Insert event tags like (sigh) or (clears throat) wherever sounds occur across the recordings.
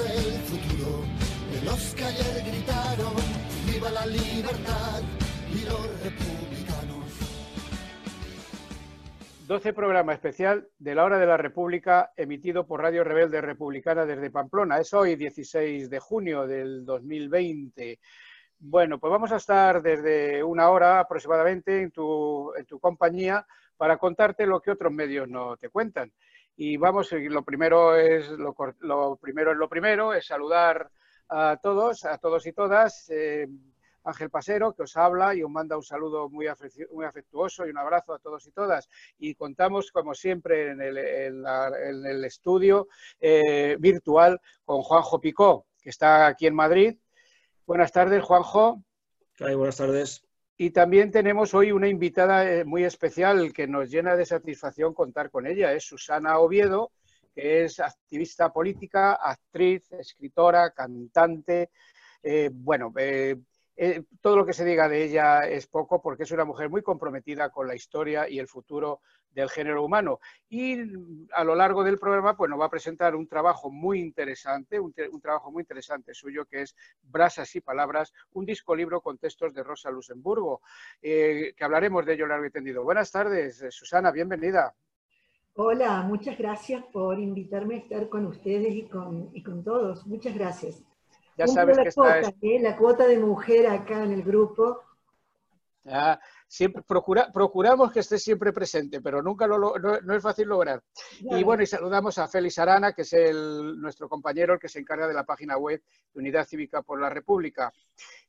El futuro los gritaron, viva la libertad los republicanos. 12 programa especial de la Hora de la República emitido por Radio Rebelde Republicana desde Pamplona. Es hoy 16 de junio del 2020. Bueno, pues vamos a estar desde una hora aproximadamente en tu, en tu compañía para contarte lo que otros medios no te cuentan. Y vamos, lo primero es lo, lo primero es lo primero, es saludar a todos, a todos y todas. Eh, Ángel Pasero, que os habla y os manda un saludo muy, afectuoso y un abrazo a todos y todas. Y contamos, como siempre, en el, estudio eh, virtual con Juanjo Picó, que está aquí en Madrid. Buenas tardes, Juanjo. buenas tardes. Y también tenemos hoy una invitada eh, muy especial que nos llena de satisfacción contar con ella. Es Susana Oviedo, que es activista política, actriz, escritora, cantante. Eh, bueno, eh, todo lo que se diga de ella es poco porque es una mujer muy comprometida con la historia y el futuro del género humano. Y a lo largo del programa pues, nos va a presentar un trabajo muy interesante, un, trabajo muy interesante suyo que es Brasas y Palabras, un disco libro con textos de Rosa Luxemburgo, eh, que hablaremos de ello largo y tendido. Buenas tardes, eh, Susana, bienvenida. Hola, muchas gracias por invitarme a estar con ustedes y con, y con todos. Muchas gracias. Ya sabes que cuota, ¿eh? La cuota de mujer acá en el grupo. Siempre procura, procuramos que esté siempre presente, pero nunca lo, no, es fácil lograr. Y bueno, y saludamos a Félix Arana, que es el, nuestro compañero, el que se encarga de la página web de Unidad Cívica por la República.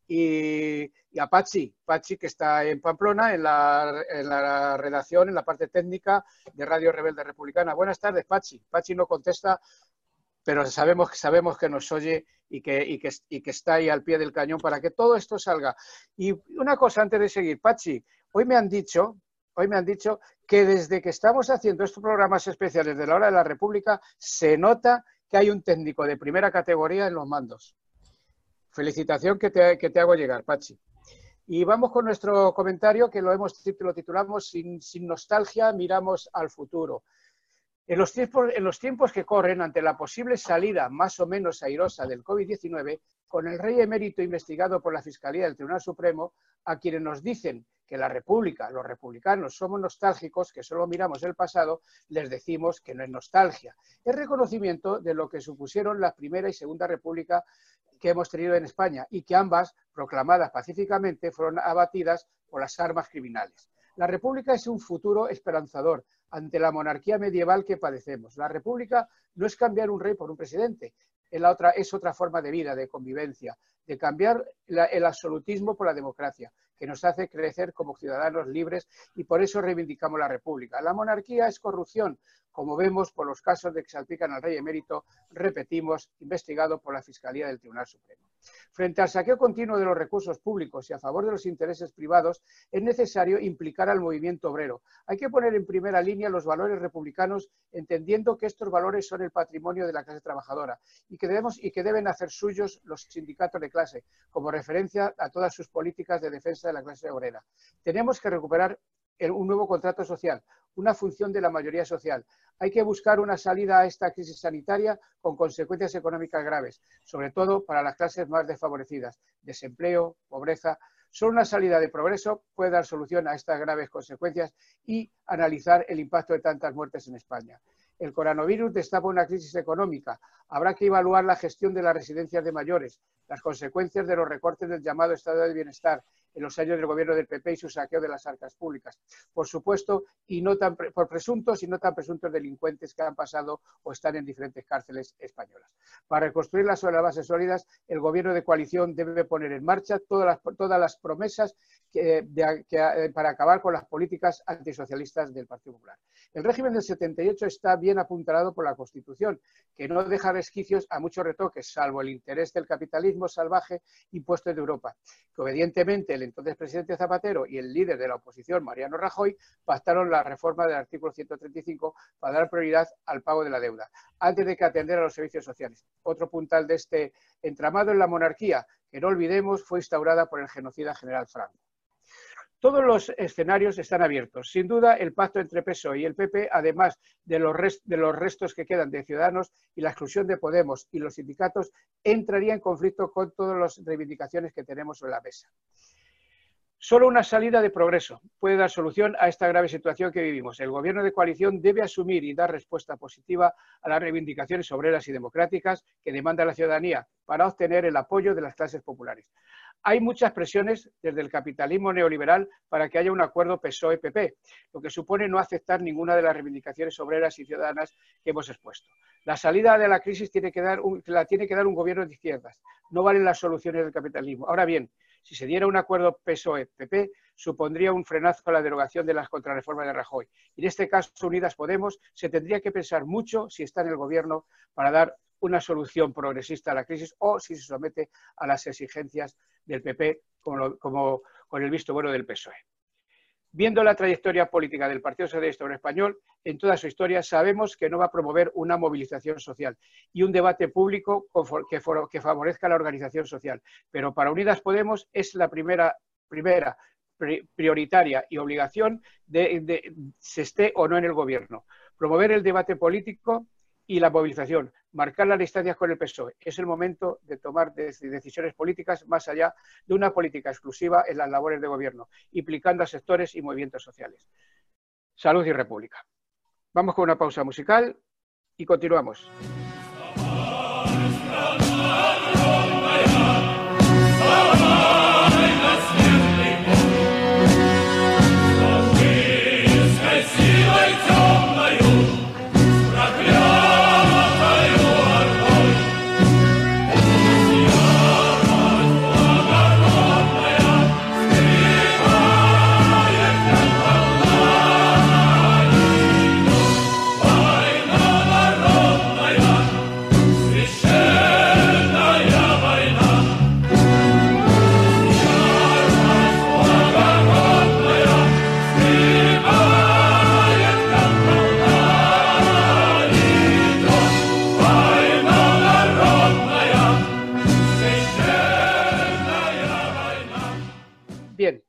Y, a Pachi, Pachi que está en Pamplona, en la, en la redacción, en la parte técnica de Radio Rebelde Republicana. Buenas tardes, Pachi. Pachi no contesta pero sabemos, sabemos que nos oye y que, y, que, y que está ahí al pie del cañón para que todo esto salga. Y una cosa antes de seguir, Pachi, hoy me han dicho, hoy me han dicho que desde que estamos haciendo estos programas especiales de la hora de la República, se nota que hay un técnico de primera categoría en los mandos. Felicitación que te, que te hago llegar, Pachi. Y vamos con nuestro comentario que lo hemos lo titulamos sin, sin nostalgia miramos al futuro. En los, tiempos, que corren, ante la posible salida más o menos airosa del COVID-19, con el rey emérito investigado por la Fiscalía del Tribunal Supremo, a quienes nos dicen que la República, los republicanos, somos nostálgicos, que solo miramos el pasado, les decimos que no es nostalgia. Es reconocimiento de lo que supusieron la Primera y Segunda República que hemos tenido en España y que ambas, proclamadas pacíficamente, fueron abatidas por las armas criminales. La República es un futuro esperanzador, ante la monarquía medieval que padecemos. La república no es cambiar un rey por un presidente, es, la otra, es otra forma de vida, de convivencia, de cambiar el absolutismo por la democracia, que nos hace crecer como ciudadanos libres y por eso reivindicamos la república. La monarquía es corrupción, como vemos por los casos de que salpican al rey emérito, repetimos, investigado por la Fiscalía del Tribunal Supremo. Frente al saqueo continuo de los recursos públicos y a favor de los intereses privados, es necesario implicar al movimiento obrero. Hay que poner en primera línea los valores republicanos, entendiendo que estos valores son el patrimonio de la clase trabajadora y que, debemos, y que deben hacer suyos los sindicatos de clase, como referencia a todas sus políticas de defensa de la clase obrera. Tenemos que recuperar un nuevo contrato social, una función de la mayoría social. Hay que buscar una salida a esta crisis sanitaria con consecuencias económicas graves, sobre todo para las clases más desfavorecidas, desempleo, pobreza. Solo una salida de progreso puede dar solución a estas graves consecuencias y analizar el impacto de tantas muertes en España. El coronavirus destapa una crisis económica. Habrá que evaluar la gestión de las residencias de mayores, las consecuencias de los recortes del llamado estado de bienestar, en los años del gobierno del PP y su saqueo de las arcas públicas. Por supuesto, y no tan por presuntos y no tan presuntos delincuentes que han pasado o están en diferentes cárceles españolas. Para reconstruirlas sobre las bases sólidas, el gobierno de coalición debe poner en marcha todas las, promesas eh, para acabar con las políticas antisocialistas del Partido Popular. El régimen del 78 está bien apuntalado por la Constitución, que no deja resquicios a muchos retoques, salvo el interés del capitalismo salvaje impuesto de Europa, que obedientemente el entonces presidente Zapatero y el líder de la oposición, Mariano Rajoy, pactaron la reforma del artículo 135 para dar prioridad al pago de la deuda, antes de que atender a los servicios sociales. Otro puntal de este entramado en la monarquía, que no olvidemos, fue instaurada por el genocida general Franco. Todos los escenarios están abiertos. Sin duda, el pacto entre PSOE y el PP, además de los, restos que quedan de Ciudadanos y la exclusión de Podemos y los sindicatos, entraría en conflicto con todas las reivindicaciones que tenemos sobre la mesa. Solo una salida de progreso puede dar solución a esta grave situación que vivimos. El Gobierno de coalición debe asumir y dar respuesta positiva a las reivindicaciones obreras y democráticas que demanda la ciudadanía para obtener el apoyo de las clases populares. Hay muchas presiones desde el capitalismo neoliberal para que haya un acuerdo PSOE-PP, lo que supone no aceptar ninguna de las reivindicaciones obreras y ciudadanas que hemos expuesto. La salida de la crisis tiene que la tiene que dar un gobierno de izquierdas. No valen las soluciones del capitalismo. Ahora bien, si se diera un acuerdo PSOE-PP, supondría un frenazo a la derogación de las contrarreformas de Rajoy. Y en este caso, Unidas Podemos se tendría que pensar mucho si está en el gobierno para dar una solución progresista a la crisis o si se somete a las exigencias del PP como, con el visto bueno del PSOE. Viendo la trayectoria política del Partido Socialista Obrero Español, en toda su historia sabemos que no va a promover una movilización social y un debate público que, favorezca la organización social. Pero para Unidas Podemos es la primera, primera prioritaria y obligación de, de se esté o no en el gobierno. Promover el debate político y la movilización, marcar las distancias con el PSOE. Es el momento de tomar decisiones políticas más allá de una política exclusiva en las labores de gobierno, implicando a sectores y movimientos sociales. Salud y República. Vamos con una pausa musical y continuamos.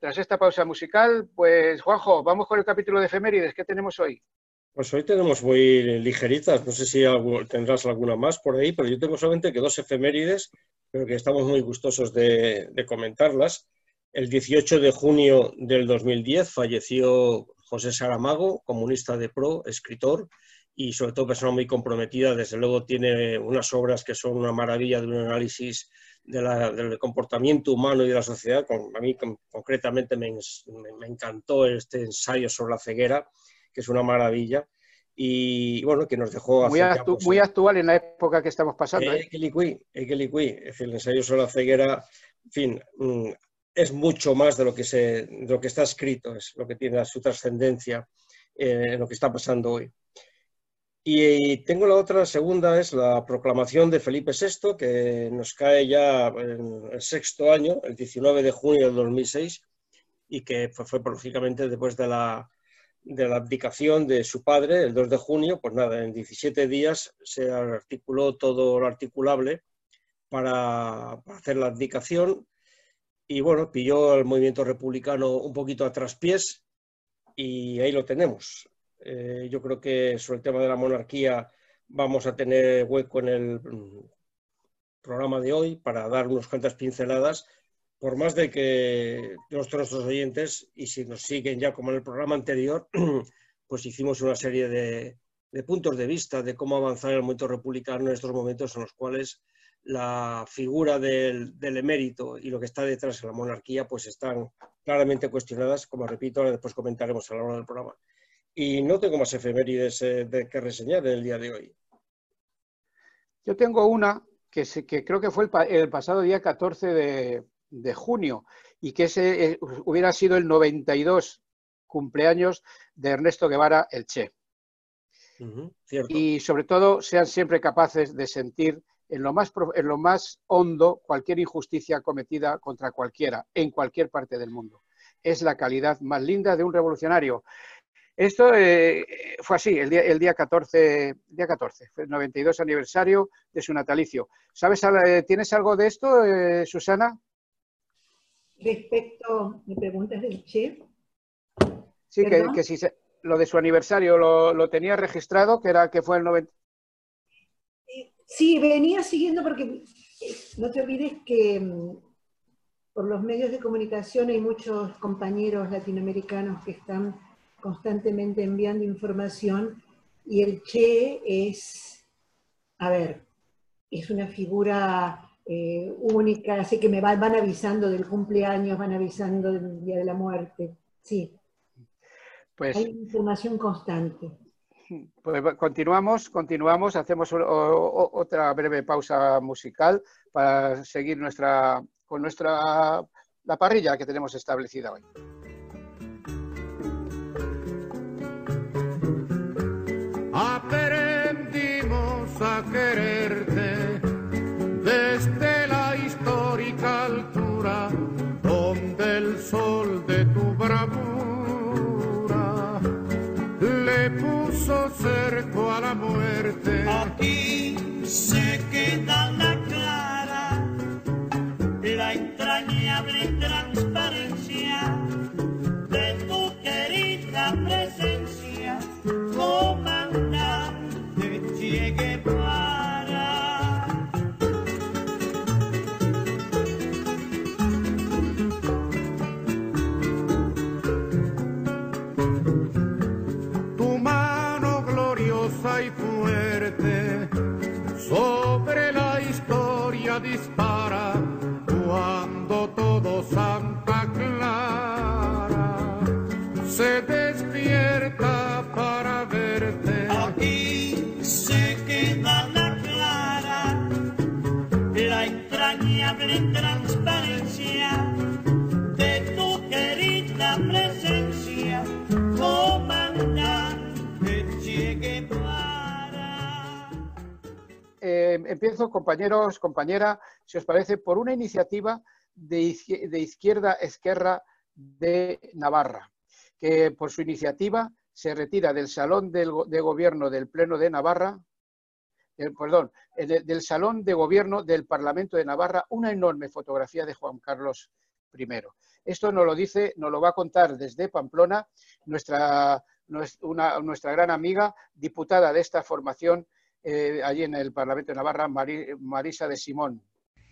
Esta pausa musical, pues Juanjo, vamos con el capítulo de efemérides. ¿Qué tenemos hoy? Pues hoy tenemos muy ligeritas, no sé si tendrás alguna más por ahí, pero yo tengo solamente que dos efemérides, pero que estamos muy gustosos de comentarlas. El 18 de junio del 2010 falleció José Saramago, comunista de pro, escritor y sobre todo persona muy comprometida. Desde luego tiene unas obras que son una maravilla de un análisis del comportamiento humano y de la sociedad. a mí concretamente me, encantó este ensayo sobre la ceguera, que es una maravilla. Y bueno, que nos dejó... Muy, muy actual en la época que estamos pasando. ¿eh? Es el ensayo sobre la ceguera, en fin, mm, es mucho más de lo que, se, de lo que está escrito, es lo que tiene su trascendencia eh, en lo que está pasando hoy. Y tengo la otra, segunda, es la proclamación de Felipe VI, que nos cae ya en el sexto año, el 19 de junio del 2006, y que fue, fue lógicamente después de la, de la abdicación de su padre, el 2 de junio, pues nada, en 17 días se articuló todo lo articulable para, para hacer la abdicación y bueno, pilló al movimiento republicano un poquito a traspiés y ahí lo tenemos. Eh, yo creo que sobre el tema de la monarquía vamos a tener hueco en el mm, programa de hoy para dar unas cuantas pinceladas, por más de que nuestros oyentes, y si nos siguen ya como en el programa anterior, (clears throat) pues hicimos una serie de, puntos de vista de cómo avanzar el movimiento republicano en estos momentos en los cuales la figura del, del, emérito y lo que está detrás de la monarquía pues están claramente cuestionadas, como repito, después comentaremos a lo largo del programa. Y no tengo más efemérides eh, de que reseñar en el día de hoy. Yo tengo una que, que creo que fue el, pasado día 14 de, junio y que ese eh, hubiera sido el 92 cumpleaños de Ernesto Guevara el Che. y sobre todo sean siempre capaces de sentir en lo, más, en lo más hondo cualquier injusticia cometida contra cualquiera, en cualquier parte del mundo. Es la calidad más linda de un revolucionario. Esto eh, fue así, el día, el día 14, día 14, el 92 aniversario de su natalicio. ¿Sabes, eh, ¿Tienes algo de esto, eh, Susana? respecto, me preguntas del Che. Sí, que, si lo de su aniversario lo, tenía registrado, que era que fue el 90. Sí, venía siguiendo porque no te olvides que mm, por los medios de comunicación hay muchos compañeros latinoamericanos que están constantemente enviando información y el Che es, a ver, es una figura eh, única, así que me van, avisando del cumpleaños, van avisando del día de la muerte, sí. Pues, Hay información constante. Pues continuamos, continuamos, hacemos otra breve pausa musical para seguir nuestra, con nuestra la parrilla que tenemos establecida hoy. Aprendimos a quererte desde la histórica altura donde el sol de tu bravura le puso cerco a la muerte. Aquí se queda la clara, la entrañable transparencia de eh, empiezo, compañeros, compañera, si os parece, por una iniciativa de, Izquierda Esquerra de Navarra, que por su iniciativa se retira del Salón de Gobierno del Pleno de Navarra, eh, perdón, eh, del Salón de Gobierno del Parlamento de Navarra una enorme fotografía de Juan Carlos I. Esto nos lo dice, nos lo va a contar desde Pamplona nuestra, nuestra gran amiga, diputada de esta formación, eh, allí en el Parlamento de Navarra, Marisa de Simón.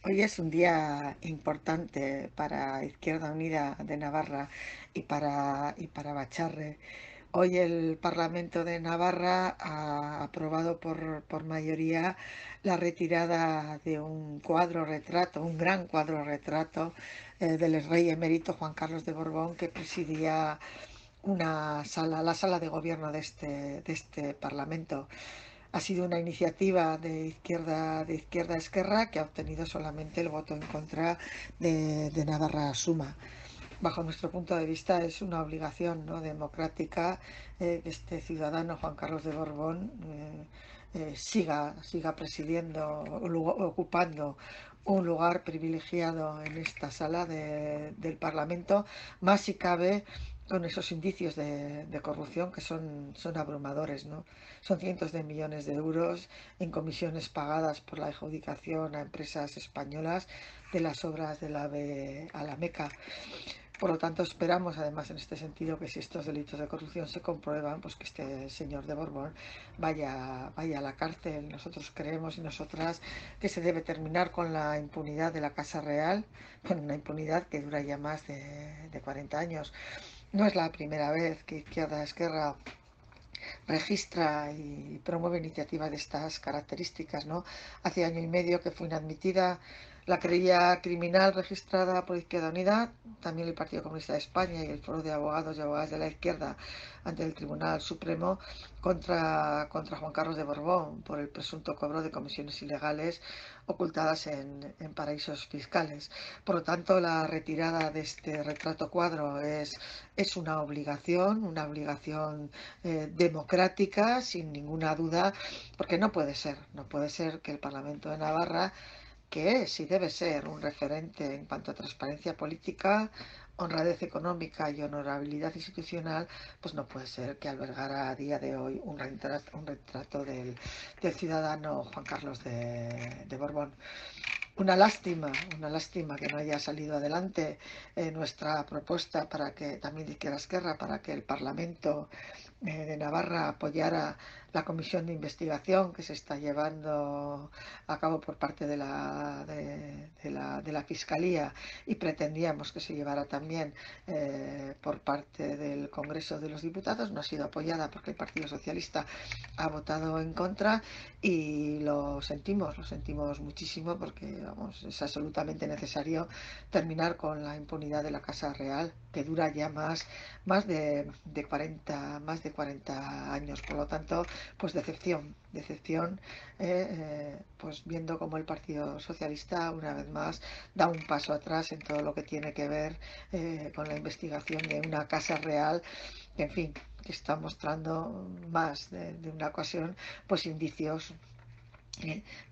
Hoy es un día importante para Izquierda Unida de Navarra y para, y para Bacharre. Hoy el Parlamento de Navarra ha aprobado por, mayoría la retirada de un cuadro retrato, un gran cuadro retrato eh, del rey emérito Juan Carlos de Borbón que presidía una sala, la sala de gobierno de este, de este Parlamento ha sido una iniciativa de izquierda de izquierda esquerra que ha obtenido solamente el voto en contra de, Navarra Suma. Bajo nuestro punto de vista es una obligación ¿no? democrática eh, que este ciudadano Juan Carlos de Borbón eh, eh, siga, siga presidiendo, ocupando un lugar privilegiado en esta sala del Parlamento, más si cabe con esos indicios de, corrupción que son, son abrumadores. ¿no? Son cientos de millones de euros en comisiones pagadas por la adjudicación a empresas españolas de las obras de la AVE a la Meca. Por lo tanto, esperamos, además, en este sentido, que si estos delitos de corrupción se comprueban, pues que este señor de Borbón vaya, vaya a la cárcel. Nosotros creemos y nosotras que se debe terminar con la impunidad de la Casa Real, con una impunidad que dura ya más de, de 40 años. No es la primera vez que Izquierda Esquerra registra y promueve iniciativas de estas características. ¿no? Hace año y medio que fue inadmitida la querella criminal registrada por Izquierda Unida, también el Partido Comunista de España y el Foro de Abogados y Abogadas de la Izquierda ante el Tribunal Supremo contra, contra Juan Carlos de Borbón por el presunto cobro de comisiones ilegales ocultadas en, paraísos fiscales. Por lo tanto, la retirada de este retrato cuadro es, es una obligación, una obligación eh, democrática, sin ninguna duda, porque no puede ser, no puede ser que el Parlamento de Navarra que es y debe ser un referente en cuanto a transparencia política, honradez económica y honorabilidad institucional, pues no puede ser que albergara a día de hoy un retrato, retrato del, ciudadano Juan Carlos de, Borbón. una lástima, una lástima que no haya salido adelante eh, nuestra propuesta para que también de Izquierda Esquerra, para que el Parlamento eh, de Navarra apoyara la comisión de investigación que se está llevando a cabo por parte de la, de, la, de la Fiscalía y pretendíamos que se llevara también eh, por parte del Congreso de los Diputados. No ha sido apoyada porque el Partido Socialista ha votado en contra y lo sentimos, lo sentimos muchísimo porque vamos, es absolutamente necesario terminar con la impunidad de la Casa Real que dura ya más, más de, de 40, más de 40 años. Por lo tanto, pues decepción, decepción, eh, eh, pues viendo cómo el Partido Socialista una vez más da un paso atrás en todo lo que tiene que ver eh, con la investigación de una casa real, que en fin, que está mostrando más de, una ocasión, pues indicios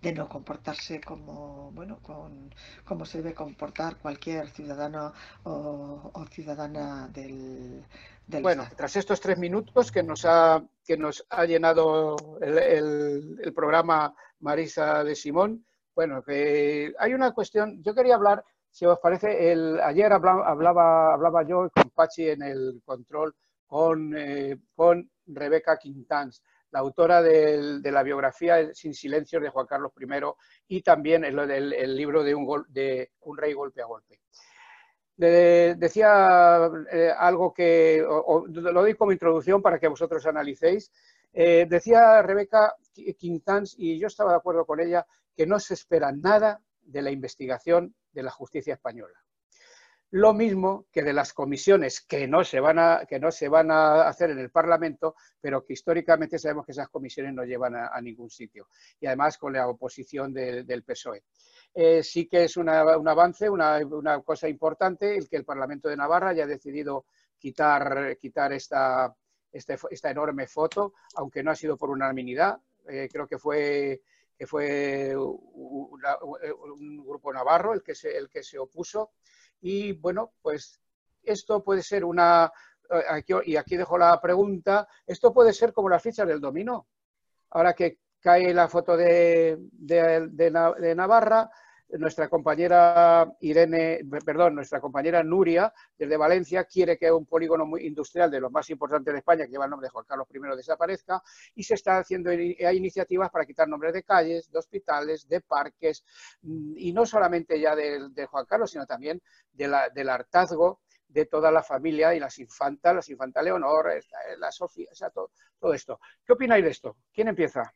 de no comportarse como bueno con como se debe comportar cualquier ciudadano o ciudadana del, bueno, tras estos tres minutos que nos ha, que nos ha llenado el, programa Marisa de Simón, bueno, que hay una cuestión, yo quería hablar, si os parece, el, ayer hablaba, hablaba, yo con Pachi en el control con, eh, con Rebeca Quintans, la autora de la biografía Sin Silencio de Juan Carlos I y también el, el libro de un, de un rey golpe a golpe decía eh, algo que lo doy como introducción para que vosotros analicéis. Eh, decía Rebeca Quintans, y yo estaba de acuerdo con ella, que no se espera nada de la investigación de la justicia española. Lo mismo que de las comisiones que no se van a, que no se van a hacer en el Parlamento, pero que históricamente sabemos que esas comisiones no llevan a, ningún sitio. Y además con la oposición del PSOE. Eh, sí que es un avance, una, cosa importante, el que el Parlamento de Navarra haya decidido quitar, quitar esta, este, esta enorme foto, aunque no ha sido por unanimidad. Eh, creo que fue, que fue un grupo navarro el que, se, el que se opuso. Y bueno, pues esto puede ser una, eh, y aquí dejo la pregunta, esto puede ser como las fichas del dominó. Ahora que cae la foto de, de Navarra, nuestra compañera Irene, perdón, nuestra compañera Nuria, desde Valencia, quiere que un polígono muy industrial de los más importantes de España, que lleva el nombre de Juan Carlos I, desaparezca, y se están haciendo hay iniciativas para quitar nombres de calles, de hospitales, de parques, mm, y no solamente ya de, Juan Carlos, sino también del hartazgo de toda la familia y las infantas, las infantas Leonor, la Sofía, o sea, todo, todo esto. ¿Qué opináis de esto? ¿Quién empieza?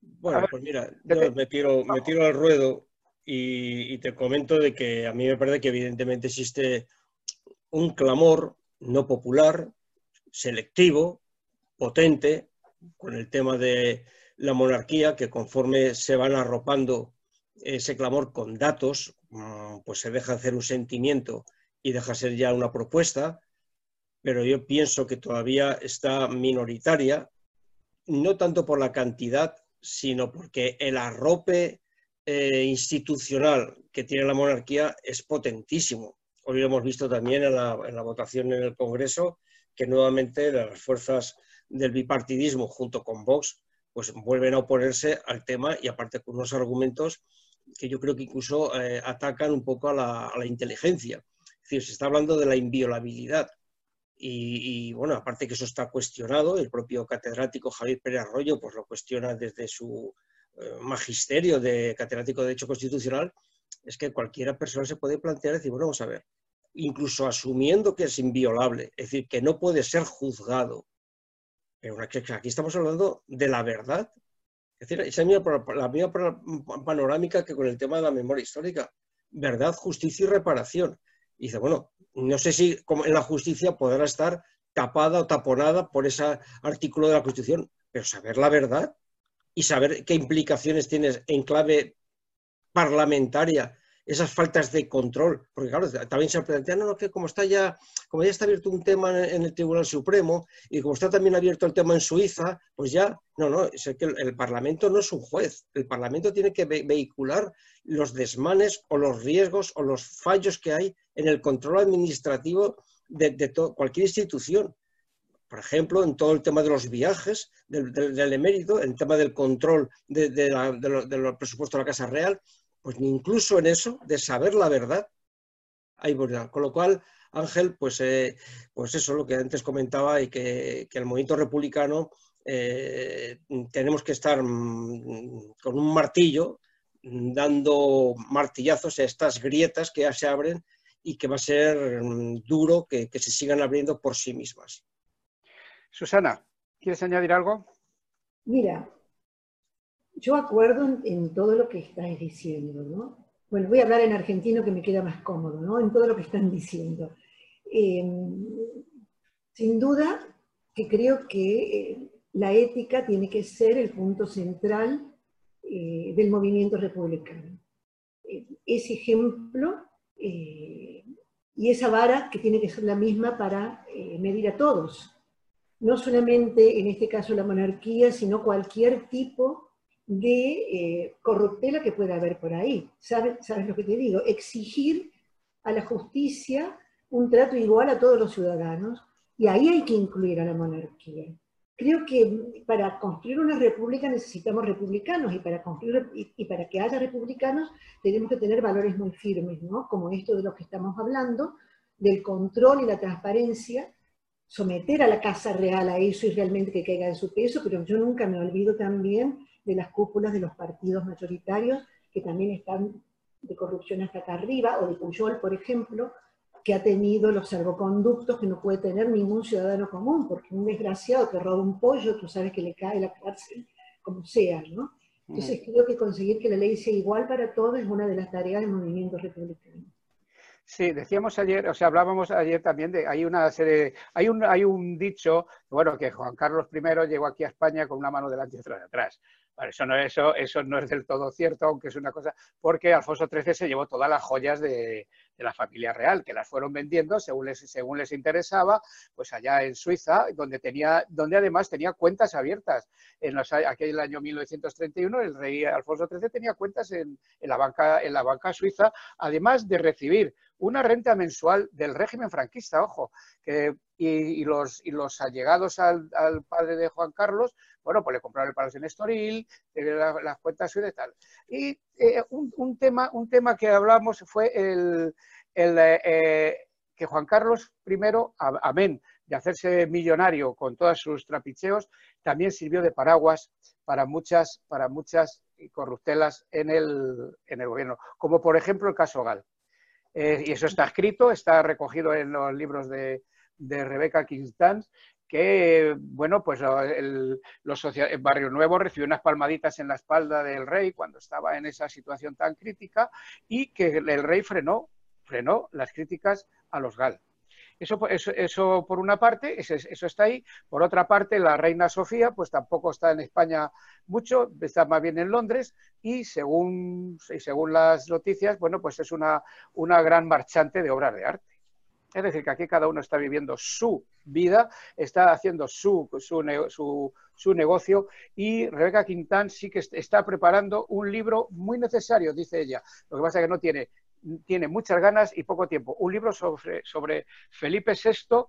Bueno, pues mira, yo me tiro, me tiro al ruedo y, te comento de que a mí me parece que evidentemente existe un clamor no popular, selectivo, potente, con el tema de la monarquía, que conforme se van arropando ese clamor con datos, mm, pues se deja hacer un sentimiento y deja ser ya una propuesta, pero yo pienso que todavía está minoritaria, no tanto por la cantidad, sino porque el arrope eh, institucional que tiene la monarquía es potentísimo. Hoy lo hemos visto también en la, votación en el Congreso, que nuevamente las fuerzas del bipartidismo junto con Vox pues vuelven a oponerse al tema y aparte con unos argumentos que yo creo que incluso eh, atacan un poco a la, inteligencia. Es decir, se está hablando de la inviolabilidad. Y, bueno, aparte que eso está cuestionado, el propio catedrático Javier Pérez Arroyo pues lo cuestiona desde su magisterio de catedrático de Derecho Constitucional, es que cualquiera persona se puede plantear decir, bueno, vamos a ver, incluso asumiendo que es inviolable, es decir, que no puede ser juzgado, pero aquí estamos hablando de la verdad. Es decir, esa es la misma panorámica que con el tema de la memoria histórica. Verdad, justicia y reparación. Y dice, bueno, no sé si en la justicia podrá estar tapada o taponada por ese artículo de la Constitución, pero saber la verdad y saber qué implicaciones tienes en clave parlamentaria esas faltas de control, porque claro, también se plantea, no, no, que como está ya, como ya está abierto un tema en el Tribunal Supremo y como está también abierto el tema en Suiza, pues ya, no, no, es que el, Parlamento no es un juez, el Parlamento tiene que vehicular los desmanes o los riesgos o los fallos que hay en el control administrativo de, de cualquier institución por ejemplo, en todo el tema de los viajes del, emérito, en el tema del control de, los presupuestos de la Casa Real, pues incluso en eso, de saber la verdad, hay vulnerabilidad. Con lo cual, Ángel, pues, eh, pues eso, lo que antes comentaba, y que, el movimiento republicano eh, tenemos que estar mm, con un martillo dando martillazos a estas grietas que ya se abren y que va a ser mm, duro que, se sigan abriendo por sí mismas. Susana, ¿quieres añadir algo? Mira, yo acuerdo en, todo lo que estáis diciendo, ¿no? Bueno, voy a hablar en argentino que me queda más cómodo, ¿no? En todo lo que están diciendo. Em, sin duda que creo que eh, la ética tiene que ser el punto central eh, del movimiento republicano. Eh, ese ejemplo y esa vara que tiene que ser la misma para medir a todos, no solamente en este caso la monarquía, sino cualquier tipo de corruptela que pueda haber por ahí. ¿Sabes, ¿Sabes lo que te digo? Exigir a la justicia un trato igual a todos los ciudadanos, y ahí hay que incluir a la monarquía. Creo que para construir una república necesitamos republicanos, y para, construir, para que haya republicanos tenemos que tener valores muy firmes, ¿no? como esto de lo que estamos hablando, del control y la transparencia, someter a la Casa Real a eso y realmente que caiga de su peso, pero yo nunca me olvido también de las cúpulas de los partidos mayoritarios, que también están de corrupción hasta acá arriba, o de Puyol, por ejemplo, que ha tenido los salvoconductos que no puede tener ningún ciudadano común, porque un desgraciado que roba un pollo, tú sabes que le cae la cárcel, como sea, ¿no? Entonces mm. creo que conseguir que la ley sea igual para todos es una de las tareas del movimiento republicano. Sí, decíamos ayer, o sea, hablábamos ayer también de, hay una serie, hay un, hay un dicho, bueno, que Juan Carlos I llegó aquí a España con una mano delante y otra de atrás eso, no, eso, eso no es del todo cierto, aunque es una cosa, porque Alfonso XIII se llevó todas las joyas de, la familia real, que las fueron vendiendo según les, según les interesaba, pues allá en Suiza, donde, tenía, donde además tenía cuentas abiertas. En los, aquel año 1931 el rey Alfonso XIII tenía cuentas en, la banca, en la banca suiza, además de recibir una renta mensual del régimen franquista, ojo, y, los, y los allegados al, padre de Juan Carlos bueno, pues le compraron el Palacio en Estoril, las cuentas y de tal. Y eh, un, tema, un tema que hablamos fue el, eh, que Juan Carlos I, amén de hacerse millonario con todos sus trapicheos, también sirvió de paraguas para muchas, para muchas corruptelas en el, en el gobierno, como por ejemplo el caso Gal. Eh, y eso está escrito, está recogido en los libros de, de Rebecca Kingston que, bueno, pues el, Barrio Nuevo recibió unas palmaditas en la espalda del rey cuando estaba en esa situación tan crítica y que el rey frenó, frenó las críticas a los GAL. Eso, eso, por una parte, eso, eso, está ahí. Por otra parte, la reina Sofía, pues tampoco está en España mucho, está más bien en Londres y según, y según las noticias, bueno, pues es una, una gran marchante de obras de arte. Es decir, que aquí cada uno está viviendo su vida, está haciendo su, su, negocio y Rebeca Quintán sí que está preparando un libro muy necesario, dice ella. Lo que pasa es que no tiene, tiene muchas ganas y poco tiempo. Un libro sobre, sobre Felipe VI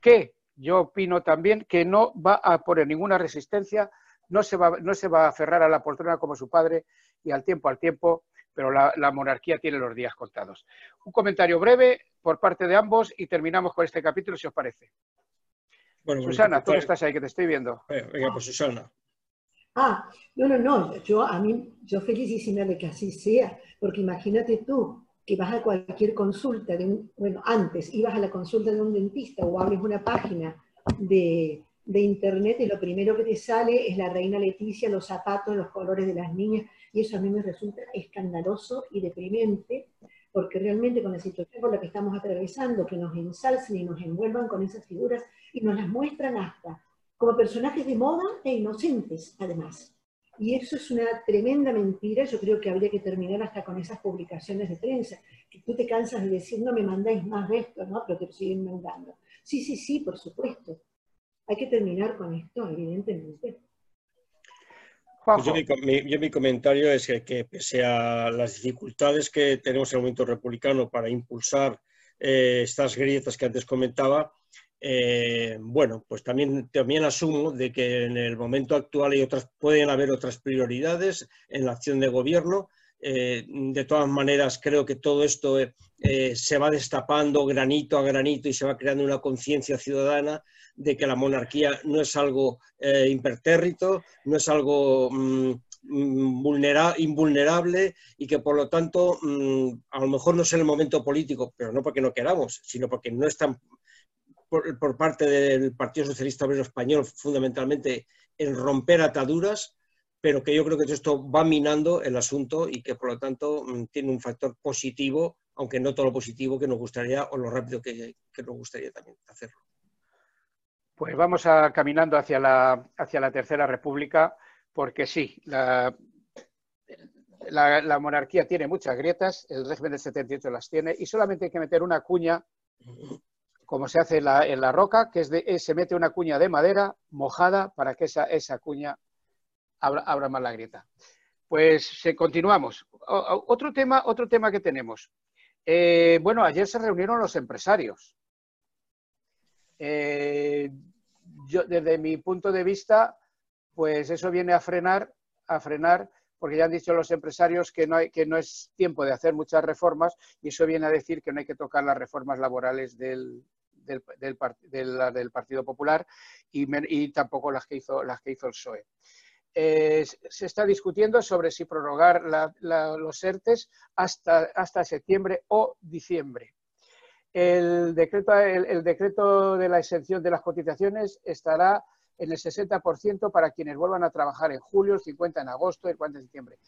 que yo opino también que no va a poner ninguna resistencia, no se va, no se va a aferrar a la poltrona como su padre y al tiempo al tiempo pero la, monarquía tiene los días contados. Un comentario breve por parte de ambos y terminamos con este capítulo, si os parece. Bueno, Susana, tú estás ahí, que te estoy viendo. Venga, pues Susana. Ah, no, no, no, yo a mí, yo felicísima de que así sea, porque imagínate tú que vas a cualquier consulta, de un, bueno, antes ibas a la consulta de un dentista o abres una página de, de internet y lo primero que te sale es la reina Leticia, los zapatos, los colores de las niñas, y eso a mí me resulta escandaloso y deprimente, porque realmente con la situación por la que estamos atravesando, que nos ensalcen y nos envuelvan con esas figuras y nos las muestran hasta como personajes de moda e inocentes, además. Y eso es una tremenda mentira, yo creo que habría que terminar hasta con esas publicaciones de prensa, que tú te cansas de decir, no me mandáis más de esto, ¿no? Pero te lo siguen mandando. Sí, sí, sí, por supuesto. Hay que terminar con esto, evidentemente. Pues yo, mi, comentario es que, pese a las dificultades que tenemos en el momento republicano para impulsar eh, estas grietas que antes comentaba, eh, bueno, pues también, también asumo de que en el momento actual hay otras, pueden haber otras prioridades en la acción de gobierno. Eh, de todas maneras, creo que todo esto eh, se va destapando granito a granito y se va creando una conciencia ciudadana de que la monarquía no es algo impertérrito, no es algo mm, invulnerable y que por lo tanto mm, a lo mejor no es el momento político, pero no porque no queramos, sino porque no están por, parte del Partido Socialista Obrero Español fundamentalmente en romper ataduras, pero que yo creo que esto va minando el asunto y que por lo tanto mm, tiene un factor positivo, aunque no todo lo positivo que nos gustaría o lo rápido que, nos gustaría también hacerlo. Pues vamos caminando hacia la, hacia la Tercera República, porque sí, la, la, monarquía tiene muchas grietas, el régimen del 78 las tiene, y solamente hay que meter una cuña, como se hace en la, roca, que es de, se mete una cuña de madera mojada para que esa, esa cuña abra, más la grieta. Pues continuamos. otro, tema, otro tema que tenemos. Eh, bueno, ayer se reunieron los empresarios. Eh, yo, desde mi punto de vista, pues eso viene a frenar, a frenar, porque ya han dicho los empresarios que no, hay, que no es tiempo de hacer muchas reformas y eso viene a decir que no hay que tocar las reformas laborales del, del, Partido Popular y, y, tampoco las que hizo, las que hizo el PSOE. Eh, se está discutiendo sobre si prorrogar los ERTES hasta, hasta septiembre o diciembre. El decreto, el, decreto de la exención de las cotizaciones estará en el 60% para quienes vuelvan a trabajar en julio, el 50% en agosto, el 40% en diciembre.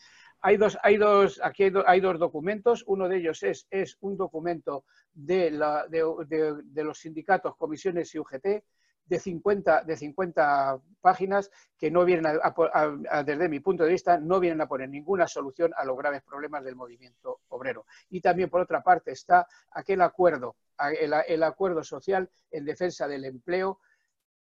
Hay dos, hay dos, aquí hay, dos documentos. Uno de ellos es, un documento de, la, de los sindicatos, comisiones y UGT, de 50, de 50 páginas que no vienen, a, desde mi punto de vista, no vienen a poner ninguna solución a los graves problemas del movimiento obrero. Y también, por otra parte, está aquel acuerdo, el, acuerdo social en defensa del empleo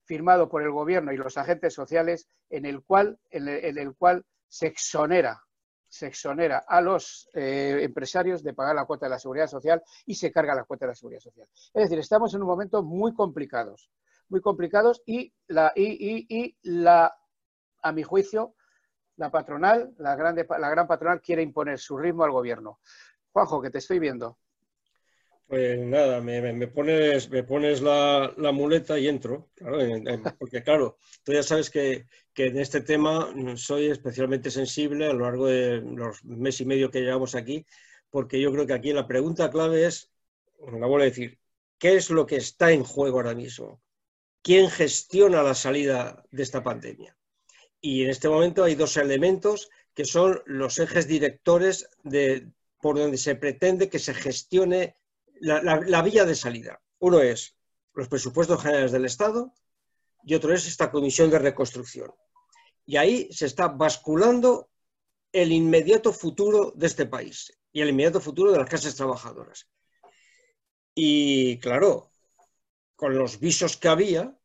firmado por el gobierno y los agentes sociales en el cual, en el, cual se exonera se exonera a los eh, empresarios de pagar la cuota de la seguridad social y se carga la cuota de la seguridad social. Es decir, estamos en un momento muy complicados muy complicados y, la, y, la, a mi juicio, la patronal, la, grande, la gran patronal quiere imponer su ritmo al gobierno. Juanjo, que te estoy viendo. Pues nada, me, pones, me pones la, muleta y entro, (laughs) porque claro, tú ya sabes que, que, en este tema soy especialmente sensible a lo largo de los meses y medio que llevamos aquí, porque yo creo que aquí la pregunta clave es, la vuelvo a decir, ¿qué es lo que está en juego ahora mismo? quién gestiona la salida de esta pandemia. Y en este momento hay dos elementos que son los ejes directores de, por donde se pretende que se gestione la, vía de salida. Uno es los presupuestos generales del Estado y otro es esta comisión de reconstrucción. Y ahí se está basculando el inmediato futuro de este país y el inmediato futuro de las clases trabajadoras. Y claro, con los visos que había,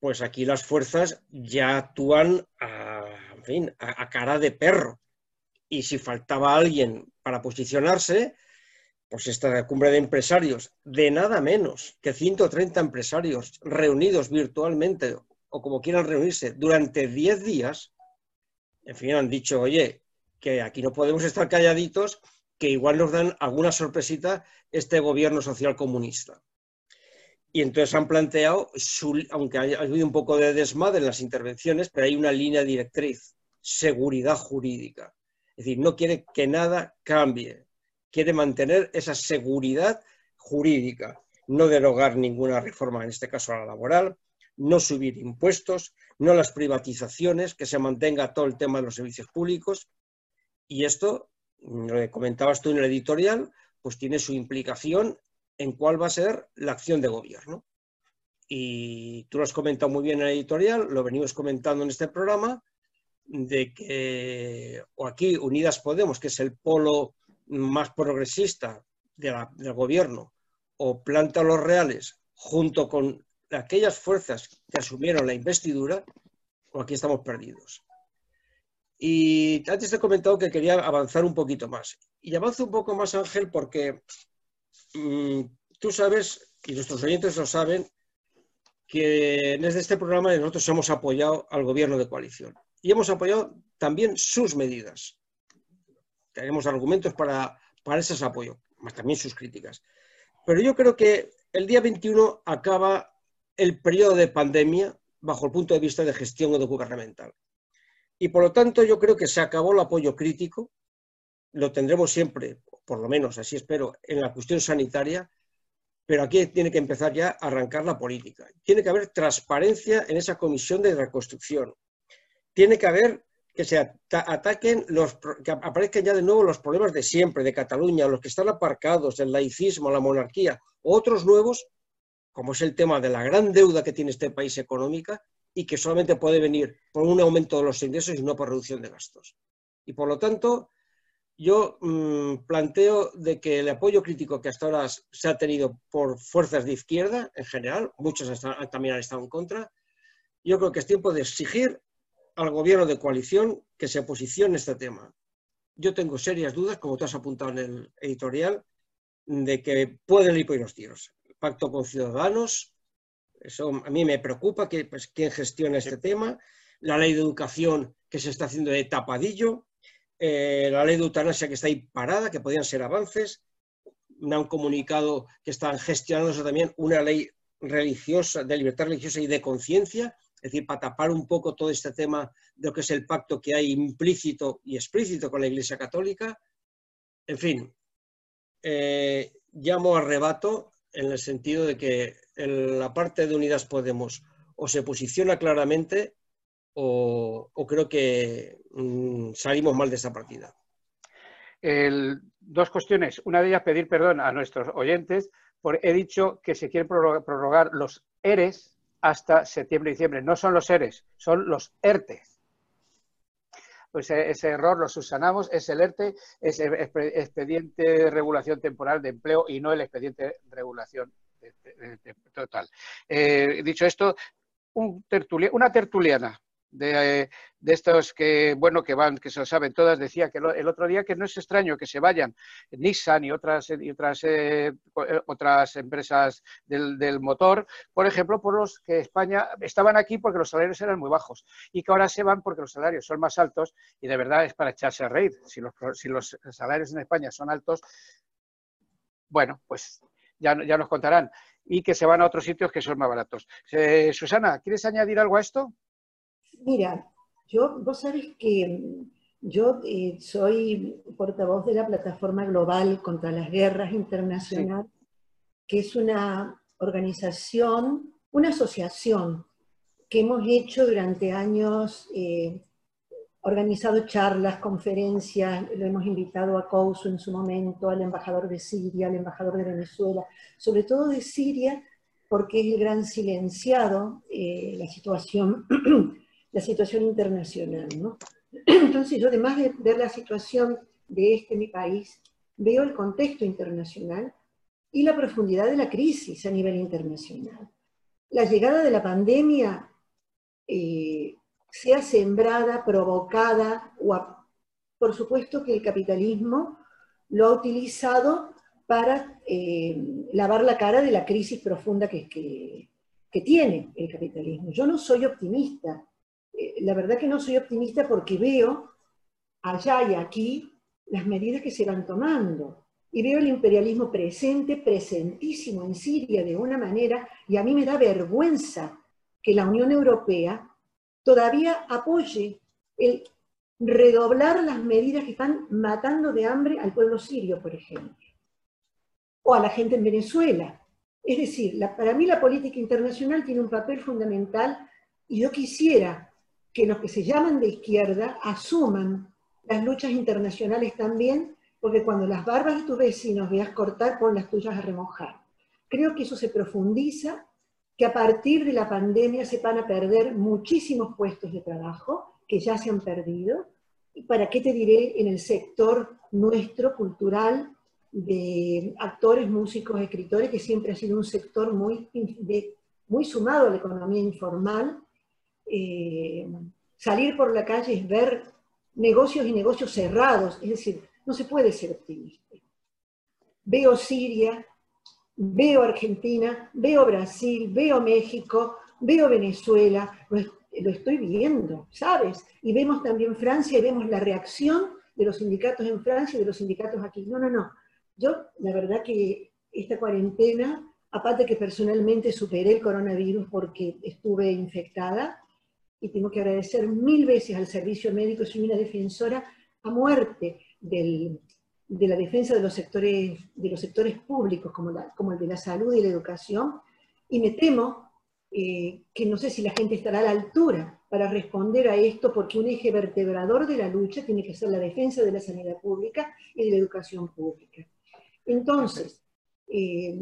pues aquí las fuerzas ya actúan a, a, cara de perro. Y si faltaba alguien para posicionarse, pues esta cumbre de empresarios, de nada menos que 130 empresarios reunidos virtualmente o como quieran reunirse durante 10 días, en fin, han dicho, oye, que aquí no podemos estar calladitos, que igual nos dan alguna sorpresita este gobierno social comunista. Y entonces han planteado, aunque ha habido un poco de desmadre en las intervenciones, pero hay una línea directriz, seguridad jurídica. Es decir, no quiere que nada cambie, quiere mantener esa seguridad jurídica, no derogar ninguna reforma, en este caso a la laboral, no subir impuestos, no las privatizaciones, que se mantenga todo el tema de los servicios públicos. Y esto, lo comentabas tú en el editorial, pues tiene su implicación en cuál va a ser la acción de gobierno. Y tú lo has comentado muy bien en la editorial, lo venimos comentando en este programa, de que, o aquí Unidas Podemos, que es el polo más progresista del gobierno, o Planta los Reales, junto con aquellas fuerzas que asumieron la investidura, o aquí estamos perdidos. Y antes te he comentado que quería avanzar un poquito más. Y avanzo un poco más, Ángel, porque Mm, tú sabes, y nuestros oyentes lo saben, que desde este programa nosotros hemos apoyado al gobierno de coalición y hemos apoyado también sus medidas. Tenemos argumentos para, para ese apoyo, más también sus críticas. Pero yo creo que el día 21 acaba el periodo de pandemia bajo el punto de vista de gestión gubernamental. Y por lo tanto yo creo que se acabó el apoyo crítico, lo tendremos siempre, por lo menos así espero, en la cuestión sanitaria, pero aquí tiene que empezar ya a arrancar la política. Tiene que haber transparencia en esa comisión de reconstrucción. Tiene que haber que se ataquen los que aparezcan ya de nuevo los problemas de siempre de Cataluña, los que están aparcados, el laicismo, la monarquía, otros nuevos, como es el tema de la gran deuda que tiene este país económica y que solamente puede venir por un aumento de los ingresos y no por reducción de gastos. Y por lo tanto, yo mm, planteo de que el apoyo crítico que hasta ahora se ha tenido por fuerzas de izquierda en general, muchos también han estado en contra, yo creo que es tiempo de exigir al gobierno de coalición que se posicione en este tema. Yo tengo serias dudas, como tú has apuntado en el editorial, de que pueden ir por los tiros. El pacto con Ciudadanos, eso a mí me preocupa, que, pues, quién gestiona este tema. La ley de educación que se está haciendo de tapadillo, eh, la ley de eutanasia que está ahí parada, que podrían ser avances. Me han comunicado que están gestionándose también una ley religiosa, de libertad religiosa y de conciencia, es decir, para tapar un poco todo este tema de lo que es el pacto que hay implícito y explícito con la Iglesia Católica. En fin, eh, llamo a rebato en el sentido de que la parte de Unidas Podemos o se posiciona claramente o, creo que mm, salimos mal de esta partida. dos cuestiones. Una de ellas, pedir perdón a nuestros oyentes, por he dicho que se quieren prorrogar los ERES hasta septiembre-diciembre. No son los ERES, son los ERTES. Pues e, ese error lo subsanamos, es el ERTE, es el expediente de regulación temporal de empleo y no el expediente de regulación total. Eh, dicho esto, un una tertuliana de, estos que, bueno, que van, que se lo saben todas, decía que el otro día que no es extraño que se vayan Nissan y otras, y otras, eh, eh, otras empresas del, motor, por ejemplo, por los que España estaban aquí porque los salarios eran muy bajos y que ahora se van porque los salarios son más altos y de verdad es para echarse a reír. Si los, si los salarios en España son altos, bueno, pues ya, ya nos contarán y que se van a otros sitios que son más baratos. Eh, Susana, ¿quieres añadir algo a esto? Mira, yo, vos sabés que mm, yo eh, soy portavoz de la Plataforma Global contra las Guerras Internacional, que es una organización, una asociación que hemos hecho durante años, eh, organizado charlas, conferencias, lo hemos invitado a Couso en su momento, al embajador de Siria, al embajador de Venezuela, sobre todo de Siria, porque es el gran silenciado, eh, la situación (clears throat) la situación internacional. ¿no? (clears throat) Entonces yo además de ver la situación de este mi país, veo el contexto internacional y la profundidad de la crisis a nivel internacional. La llegada de la pandemia, eh, sea sembrada, provocada, o por supuesto que el capitalismo lo ha utilizado para eh, lavar la cara de la crisis profunda que, que tiene el capitalismo. Yo no soy optimista la verdad que no soy optimista porque veo allá y aquí las medidas que se van tomando. Y veo el imperialismo presente, presentísimo en Siria de una manera, y a mí me da vergüenza que la Unión Europea todavía apoye el redoblar las medidas que están matando de hambre al pueblo sirio, por ejemplo, o a la gente en Venezuela. Es decir, para mí la política internacional tiene un papel fundamental y yo quisiera que los que se llaman de izquierda asuman las luchas internacionales también, porque cuando las barbas de tus vecinos veas cortar, pon las tuyas a remojar. Creo que eso se profundiza, que a partir de la pandemia se van a perder muchísimos puestos de trabajo que ya se han perdido. ¿Y para qué te diré en el sector nuestro, cultural, de actores, músicos, escritores, que siempre ha sido un sector muy, muy sumado a la economía informal, eh, salir por la calle es ver negocios y negocios cerrados, es decir, no se puede ser optimista. Veo Siria, veo Argentina, veo Brasil, veo México, veo Venezuela, lo, estoy viendo, ¿sabes? Y vemos también Francia y vemos la reacción de los sindicatos en Francia y de los sindicatos aquí. No, no, no. Yo, la verdad que esta cuarentena, aparte que personalmente superé el coronavirus porque estuve infectada, y tengo que agradecer mil veces al servicio médico, soy una defensora a muerte del, de la defensa de los sectores, de los sectores públicos, como, como el de la salud y la educación, y me temo eh, que no sé si la gente estará a la altura para responder a esto, porque un eje vertebrador de la lucha tiene que ser la defensa de la sanidad pública y de la educación pública. Entonces, eh,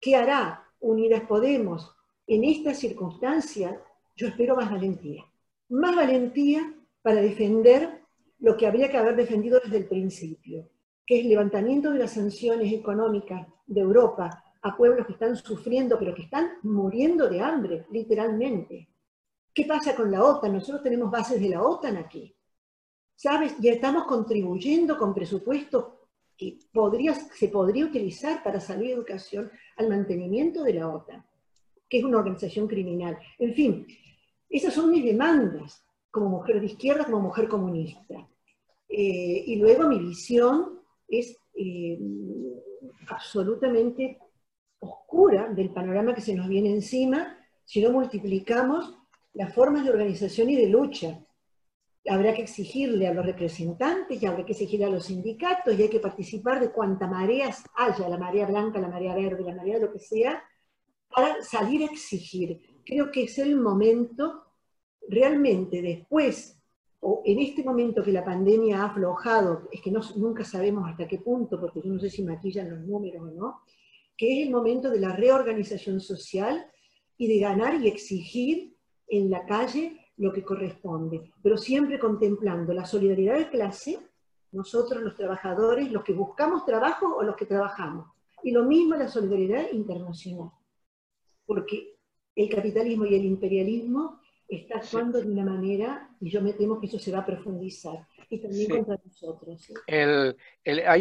¿qué hará Unidas Podemos en esta circunstancia? Yo espero más valentía. Más valentía para defender lo que habría que haber defendido desde el principio, que es el levantamiento de las sanciones económicas de Europa a pueblos que están sufriendo, pero que están muriendo de hambre, literalmente. ¿Qué pasa con la OTAN? Nosotros tenemos bases de la OTAN aquí. ¿Sabes? Ya estamos contribuyendo con presupuestos que podría, se podría utilizar para salud y educación al mantenimiento de la OTAN, que es una organización criminal. En fin, esas son mis demandas como mujer de izquierda, como mujer comunista. Eh, y luego mi visión es eh, absolutamente oscura del panorama que se nos viene encima si no multiplicamos las formas de organización y de lucha. Habrá que exigirle a los representantes y habrá que exigirle a los sindicatos y hay que participar de cuanta mareas haya, la marea blanca, la marea verde, la marea lo que sea, para salir a exigir. Creo que es el momento realmente después o en este momento que la pandemia ha aflojado, es que no, nunca sabemos hasta qué punto, porque yo no sé si maquillan los números o no, que es el momento de la reorganización social y de ganar y exigir en la calle lo que corresponde, pero siempre contemplando la solidaridad de clase, nosotros los trabajadores, los que buscamos trabajo o los que trabajamos, y lo mismo la solidaridad internacional, porque el capitalismo y el imperialismo está actuando de una manera, y yo me temo que eso se va a profundizar, y también contra nosotros.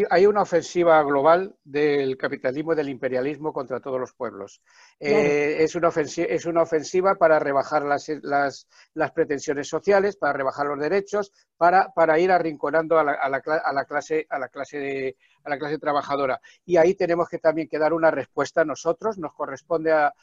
hay, una ofensiva global del capitalismo y del imperialismo contra todos los pueblos. Eh, es, una ofensiva, es una ofensiva para rebajar las, las, las, pretensiones sociales, para rebajar los derechos, para, para ir arrinconando a la, a la, a la clase, a la clase de, a la clase trabajadora. Y ahí tenemos que también que dar una respuesta a nosotros, nos corresponde a,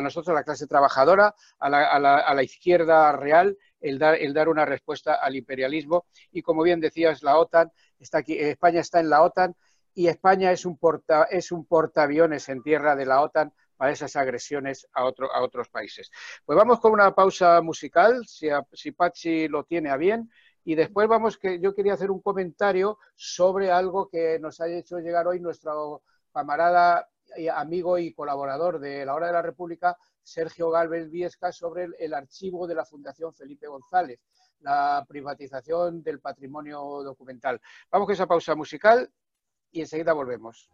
nosotros, a la clase trabajadora, a la, izquierda real, el dar, el dar una respuesta al imperialismo. Y como bien decías, la OTAN está aquí, España está en la OTAN y España es un, porta, es un portaaviones en tierra de la OTAN para esas agresiones a, otro, a otros países. Pues vamos con una pausa musical, si, si Pachi lo tiene a bien. Y después vamos, que yo quería hacer un comentario sobre algo que nos ha hecho llegar hoy nuestro camarada, amigo y colaborador de la Hora de la República, Sergio Galvez Viesca, sobre el, archivo de la Fundación Felipe González, la privatización del patrimonio documental. Vamos con esa pausa musical y enseguida volvemos.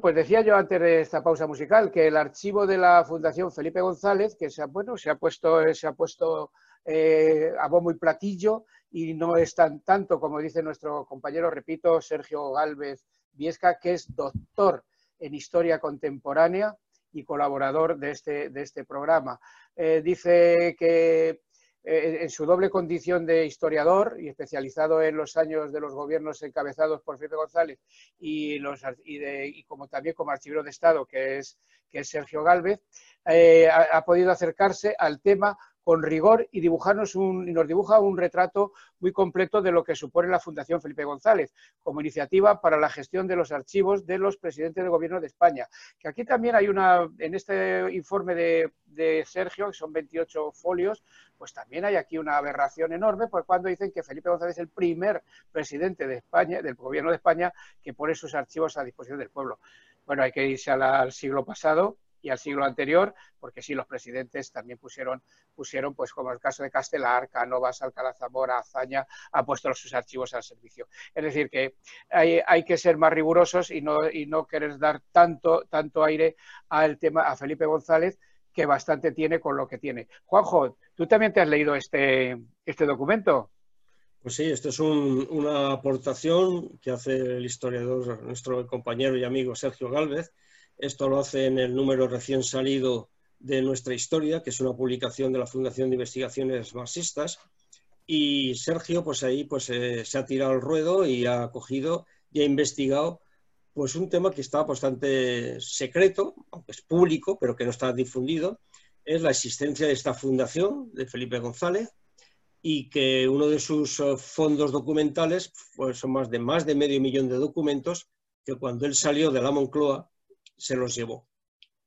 Pues decía yo antes de esta pausa musical que el archivo de la Fundación Felipe González, que se ha, puesto, se ha puesto eh, a bombo y platillo y no es tan tanto como dice nuestro compañero, repito, Sergio Galvez Viesca, que es doctor en historia contemporánea y colaborador de este, este programa. Eh, dice que en su doble condición de historiador y especializado en los años de los gobiernos encabezados por Felipe González y, los, como también como archivero de Estado, que es, que es Sergio Galvez, eh, ha, podido acercarse al tema con rigor y dibujarnos un, y nos dibuja un retrato muy completo de lo que supone la Fundación Felipe González como iniciativa para la gestión de los archivos de los presidentes del Gobierno de España. Que aquí también hay una, en este informe de, Sergio, que son 28 folios, pues también hay aquí una aberración enorme, porque cuando dicen que Felipe González es el primer presidente de España, del Gobierno de España, que pone sus archivos a disposición del pueblo. Bueno, hay que irse al siglo pasado y al siglo anterior, porque sí, los presidentes también pusieron, pusieron pues como el caso de Castelar, Cánovas, Alcalá Zamora, Azaña, han puesto sus archivos al servicio. Es decir, que hay, hay, que ser más rigurosos y no, y no querer dar tanto, tanto aire al tema, a Felipe González, que bastante tiene con lo que tiene. Juanjo, ¿tú también te has leído este, este documento? Pues sí, esto es una aportación que hace el historiador, nuestro compañero y amigo Sergio Gálvez. Esto lo hace en el número recién salido de Nuestra Historia, que es una publicación de la Fundación de Investigaciones Marxistas. Y Sergio, pues ahí pues, eh, se ha tirado al ruedo y ha cogido y ha investigado pues un tema que está bastante secreto, aunque es público, pero que no está difundido, es la existencia de esta fundación de Felipe González y que uno de sus eh, fondos documentales pues son más de, más de medio millón de documentos que cuando él salió de la Moncloa se los llevó.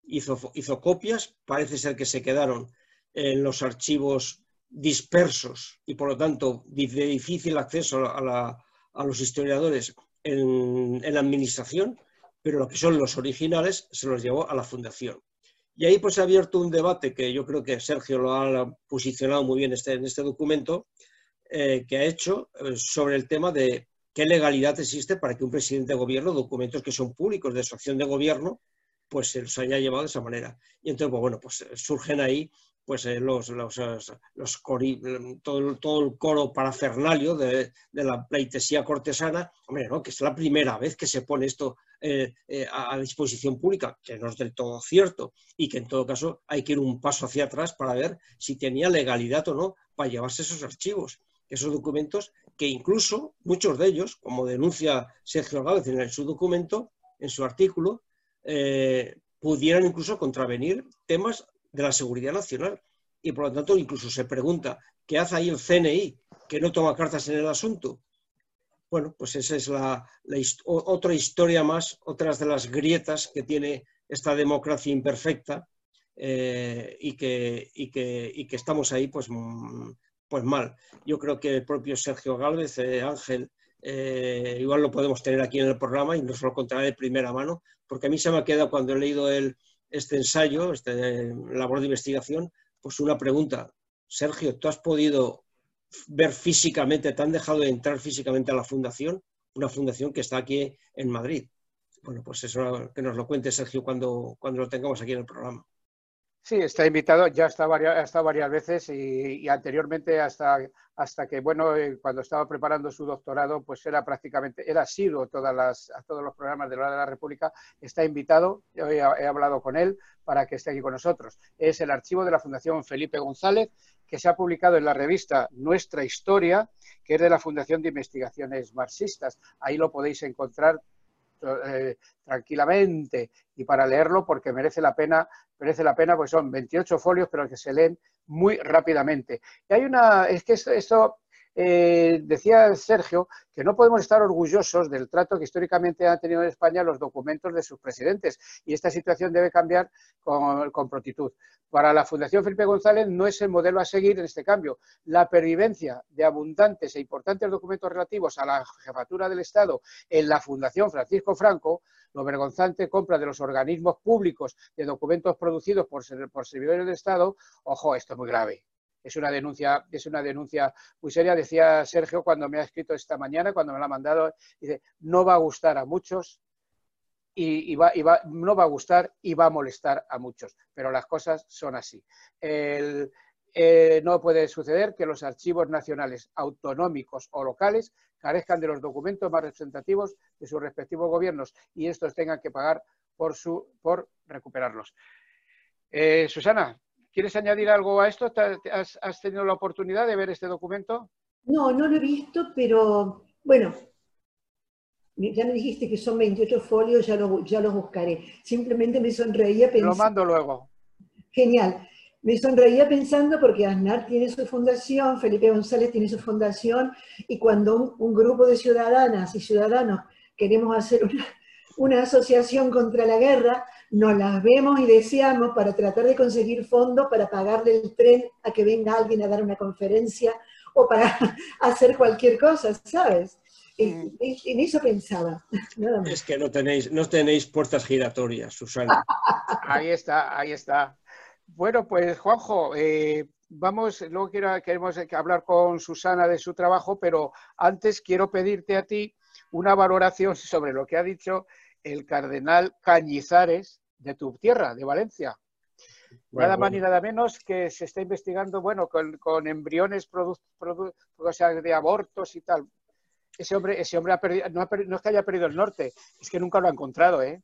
Hizo, hizo copias, parece ser que se quedaron en los archivos dispersos y por lo tanto de difícil acceso a, a los historiadores en, la administración, pero lo que son los originales se los llevó a la fundación. Y ahí pues ha abierto un debate que yo creo que Sergio lo ha posicionado muy bien este, en este documento, eh, que ha hecho eh, sobre el tema de qué legalidad existe para que un presidente de gobierno, documentos que son públicos de su acción de gobierno, pues se los haya llevado de esa manera. Y entonces, pues, bueno, pues surgen ahí pues eh, los, los todo, el coro parafernalio de, la pleitesía cortesana, hombre, ¿no? que es la primera vez que se pone esto eh, eh, a, disposición pública, que no es del todo cierto, y que en todo caso hay que ir un paso hacia atrás para ver si tenía legalidad o no para llevarse esos archivos, esos documentos que incluso muchos de ellos, como denuncia Sergio Gálvez en su documento, en su artículo, pudieran incluso contravenir temas de la seguridad nacional. Y por lo tanto, incluso se pregunta, ¿qué hace ahí el CNI que no toma cartas en el asunto? Bueno, pues esa es la, otra historia más, otras de las grietas que tiene esta democracia imperfecta eh, y, que, y, que, estamos ahí pues, mm, pues mal. Yo creo que el propio Sergio Gálvez, eh, Ángel, eh, igual lo podemos tener aquí en el programa y nos lo contará de primera mano, porque a mí se me ha quedado cuando he leído el, este ensayo, esta labor de investigación, pues una pregunta. Sergio, ¿tú has podido ver físicamente, te han dejado de entrar físicamente a la fundación? Una fundación que está aquí en Madrid. Bueno, pues eso que nos lo cuente Sergio cuando, cuando lo tengamos aquí en el programa. Sí, está invitado, ya está varias, ha estado varias veces y, anteriormente hasta, hasta que, bueno, eh, cuando estaba preparando su doctorado, pues era prácticamente, era sido todas las, a todos los programas de la, de la República, está invitado, he, he hablado con él para que esté aquí con nosotros. Es el archivo de la Fundación Felipe González, que se ha publicado en la revista Nuestra Historia, que es de la Fundación de Investigaciones Marxistas. Ahí lo podéis encontrar eh, tranquilamente y para leerlo porque merece la pena, merece la pena, pues son 28 folios, pero que se leen muy rápidamente. Y hay una, es que esto eh, decía Sergio que no podemos estar orgullosos del trato que históricamente han tenido en España los documentos de sus presidentes y esta situación debe cambiar con, prontitud. Para la Fundación Felipe González no es el modelo a seguir en este cambio. La pervivencia de abundantes e importantes documentos relativos a la jefatura del Estado en la Fundación Francisco Franco, lo vergonzante compra de los organismos públicos de documentos producidos por, por servidores del Estado, ojo, esto es muy grave es una denuncia, es una denuncia muy seria. Decía Sergio cuando me ha escrito esta mañana, cuando me lo ha mandado, dice, no va a gustar a muchos y, va, no va a gustar y va a molestar a muchos, pero las cosas son así. Eh, no puede suceder que los archivos nacionales autonómicos o locales carezcan de los documentos más representativos de sus respectivos gobiernos y estos tengan que pagar por, su, por recuperarlos. Eh, Susana, ¿Quieres añadir algo a esto? ¿Has, has tenido la oportunidad de ver este documento? No, no lo he visto, pero bueno, ya me dijiste que son 28 folios, ya, lo, ya los buscaré. Simplemente me sonreía pensando... Lo mando luego. Genial. Me sonreía pensando porque Aznar tiene su fundación, Felipe González tiene su fundación, y cuando un, un grupo de ciudadanas y ciudadanos queremos hacer una, una asociación contra la guerra, nos las vemos y deseamos para tratar de conseguir fondos para pagarle el tren a que venga alguien a dar una conferencia o para (laughs) hacer cualquier cosa, ¿sabes? En, en eso pensaba. (laughs) Nada más. Es que no tenéis, no tenéis puertas giratorias, Susana. (laughs) Ahí está, ahí está. Bueno, pues Juanjo, eh, vamos, luego quiero, queremos hablar con Susana de su trabajo, pero antes quiero pedirte a ti una valoración sobre lo que ha dicho el cardenal Cañizares de tu tierra, de Valencia. Bueno, nada más bueno. ni nada menos que se está investigando, bueno, con, con embriones produ- produ- o sea, de abortos y tal. Ese hombre, ese hombre ha perdido, no, ha no es que haya perdido el norte, es que nunca lo ha encontrado, ¿eh?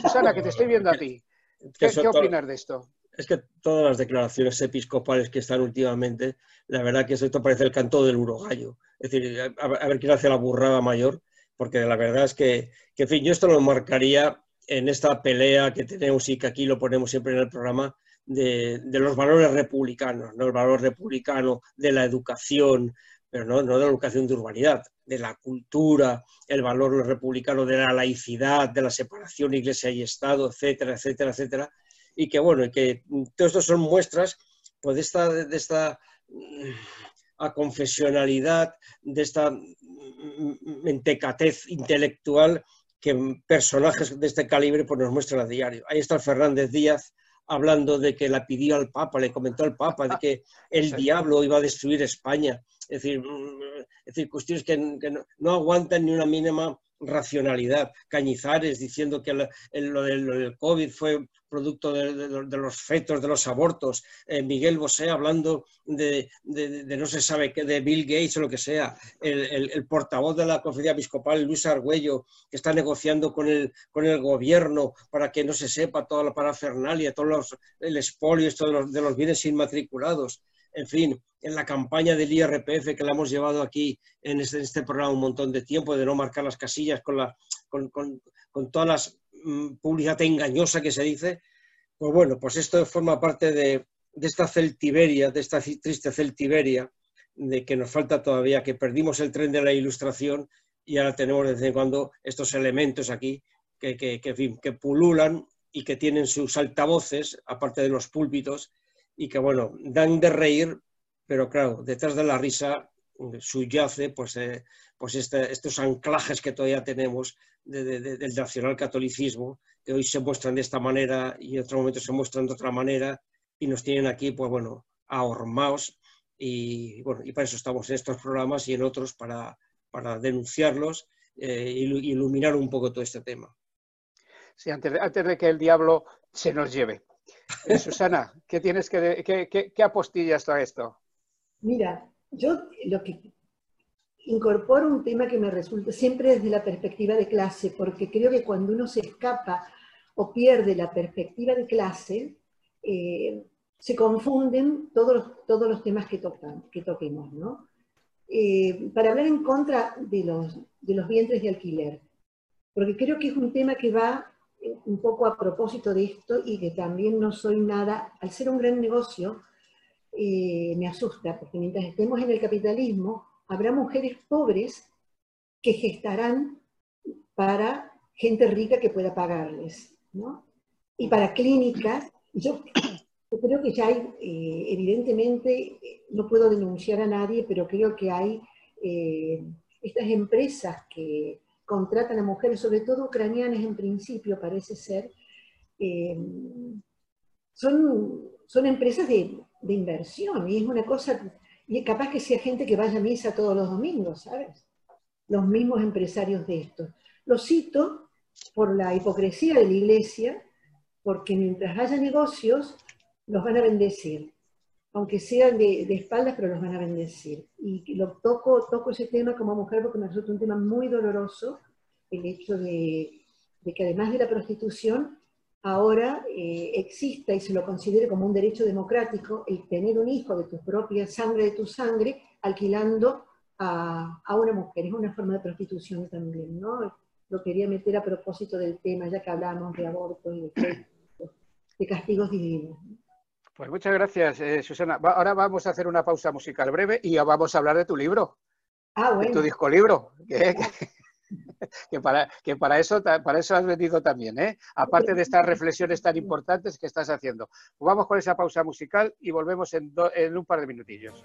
Susana, que te estoy viendo a ti. (laughs) ¿Qué, opinas de esto? Es que todas las declaraciones episcopales que están últimamente, la verdad que esto parece el canto del urogallo. Es decir, a ver quién hace la burrada mayor, porque la verdad es que, que, en fin, yo esto lo marcaría en esta pelea que tenemos y que aquí lo ponemos siempre en el programa de, de los valores republicanos, ¿no? el valor republicano de la educación, pero no, no de la educación de urbanidad, de la cultura, el valor republicano de la laicidad, de la separación iglesia y Estado, etcétera, etcétera, etcétera y que bueno, y que todo esto son muestras pues, de esta, de esta mm, aconfesionalidad, de esta mentecatez intelectual que personajes de este calibre pues, nos muestran a diario. Ahí está Fernández Díaz hablando de que la pidió al Papa, le comentó al Papa de que el diablo iba a destruir España. Es decir, mm, es decir cuestiones que, no, aguantan ni una mínima racionalidad. Cañizares diciendo que lo, del, COVID fue producto de, los- fetos, de los abortos. Eh, Miguel Bosé hablando de, no se sabe qué, de Bill Gates o lo que sea. El, el- portavoz de la conferencia episcopal, Luis Argüello, que está negociando con el, con el gobierno para que no se sepa toda la parafernalia, todo los, el expolio esto de los bienes inmatriculados. En fin, en la campaña del IRPF que la hemos llevado aquí en este, en este programa un montón de tiempo, de no marcar las casillas con, la, con, mm, publicidad engañosa que se dice, pues bueno, pues esto forma parte de, esta celtiberia, de esta triste celtiberia, de que nos falta todavía, que perdimos el tren de la ilustración y ahora tenemos de vez en cuando estos elementos aquí que, que pululan y que tienen sus altavoces, aparte de los púlpitos, y que bueno, dan de reír, pero claro, detrás de la risa eh, subyace pues, eh, pues este- estos anclajes que todavía tenemos de- de- de- del nacionalcatolicismo, que hoy se muestran de esta manera y en otro momento se muestran de otra manera y nos tienen aquí, pues bueno, ahormados y bueno, y para eso estamos en estos programas y en otros para, para denunciarlos eh, iluminar un poco todo este tema. Sí, antes antes de que el diablo se nos lleve. Eh, Susana, ¿qué tienes que, qué, qué- qué apostillas a esto? Mira, yo lo que incorporo un tema que me resulta siempre desde la perspectiva de clase, porque creo que cuando uno se escapa o pierde la perspectiva de clase, eh, se confunden todos los, todos los temas que, tocan, que toquemos, ¿no? Eh, para hablar en contra de los, de los vientres de alquiler, porque creo que es un tema que va un poco a propósito de esto y que también no soy nada, al ser un gran negocio, eh, me asusta, porque mientras estemos en el capitalismo, habrá mujeres pobres que gestarán para gente rica que pueda pagarles, ¿no? Y para clínicas, yo, (clears throat) creo que ya hay, eh, evidentemente, no puedo denunciar a nadie, pero creo que hay eh, estas empresas que contratan a mujeres, sobre todo ucranianas en principio, parece ser, eh, son, son empresas de, de inversión y es una cosa, y capaz que sea gente que vaya a misa todos los domingos, ¿sabes? Los mismos empresarios de esto. Lo cito por la hipocresía de la iglesia, porque mientras haya negocios, los van a bendecir, aunque sean de, espaldas, pero los van a bendecir. Y lo toco, toco ese tema como mujer porque me resulta un tema muy doloroso, el hecho de, que además de la prostitución, ahora eh, exista y se lo considere como un derecho democrático el tener un hijo de tu propia sangre, de tu sangre, alquilando a, a una mujer. Es una forma de prostitución también, ¿no? Lo quería meter a propósito del tema, ya que hablamos de aborto y de, de castigos divinos. Pues muchas gracias, eh, Susana. Va- ahora vamos a hacer una pausa musical breve y ya vamos a hablar de tu libro, Ah, de bueno. tu disco libro, que, que- (laughs) que para, que para, eso, ta- para eso has venido también, ¿eh? aparte de estas reflexiones tan importantes que estás haciendo. Pues vamos con esa pausa musical y volvemos en, do- en un par de minutillos.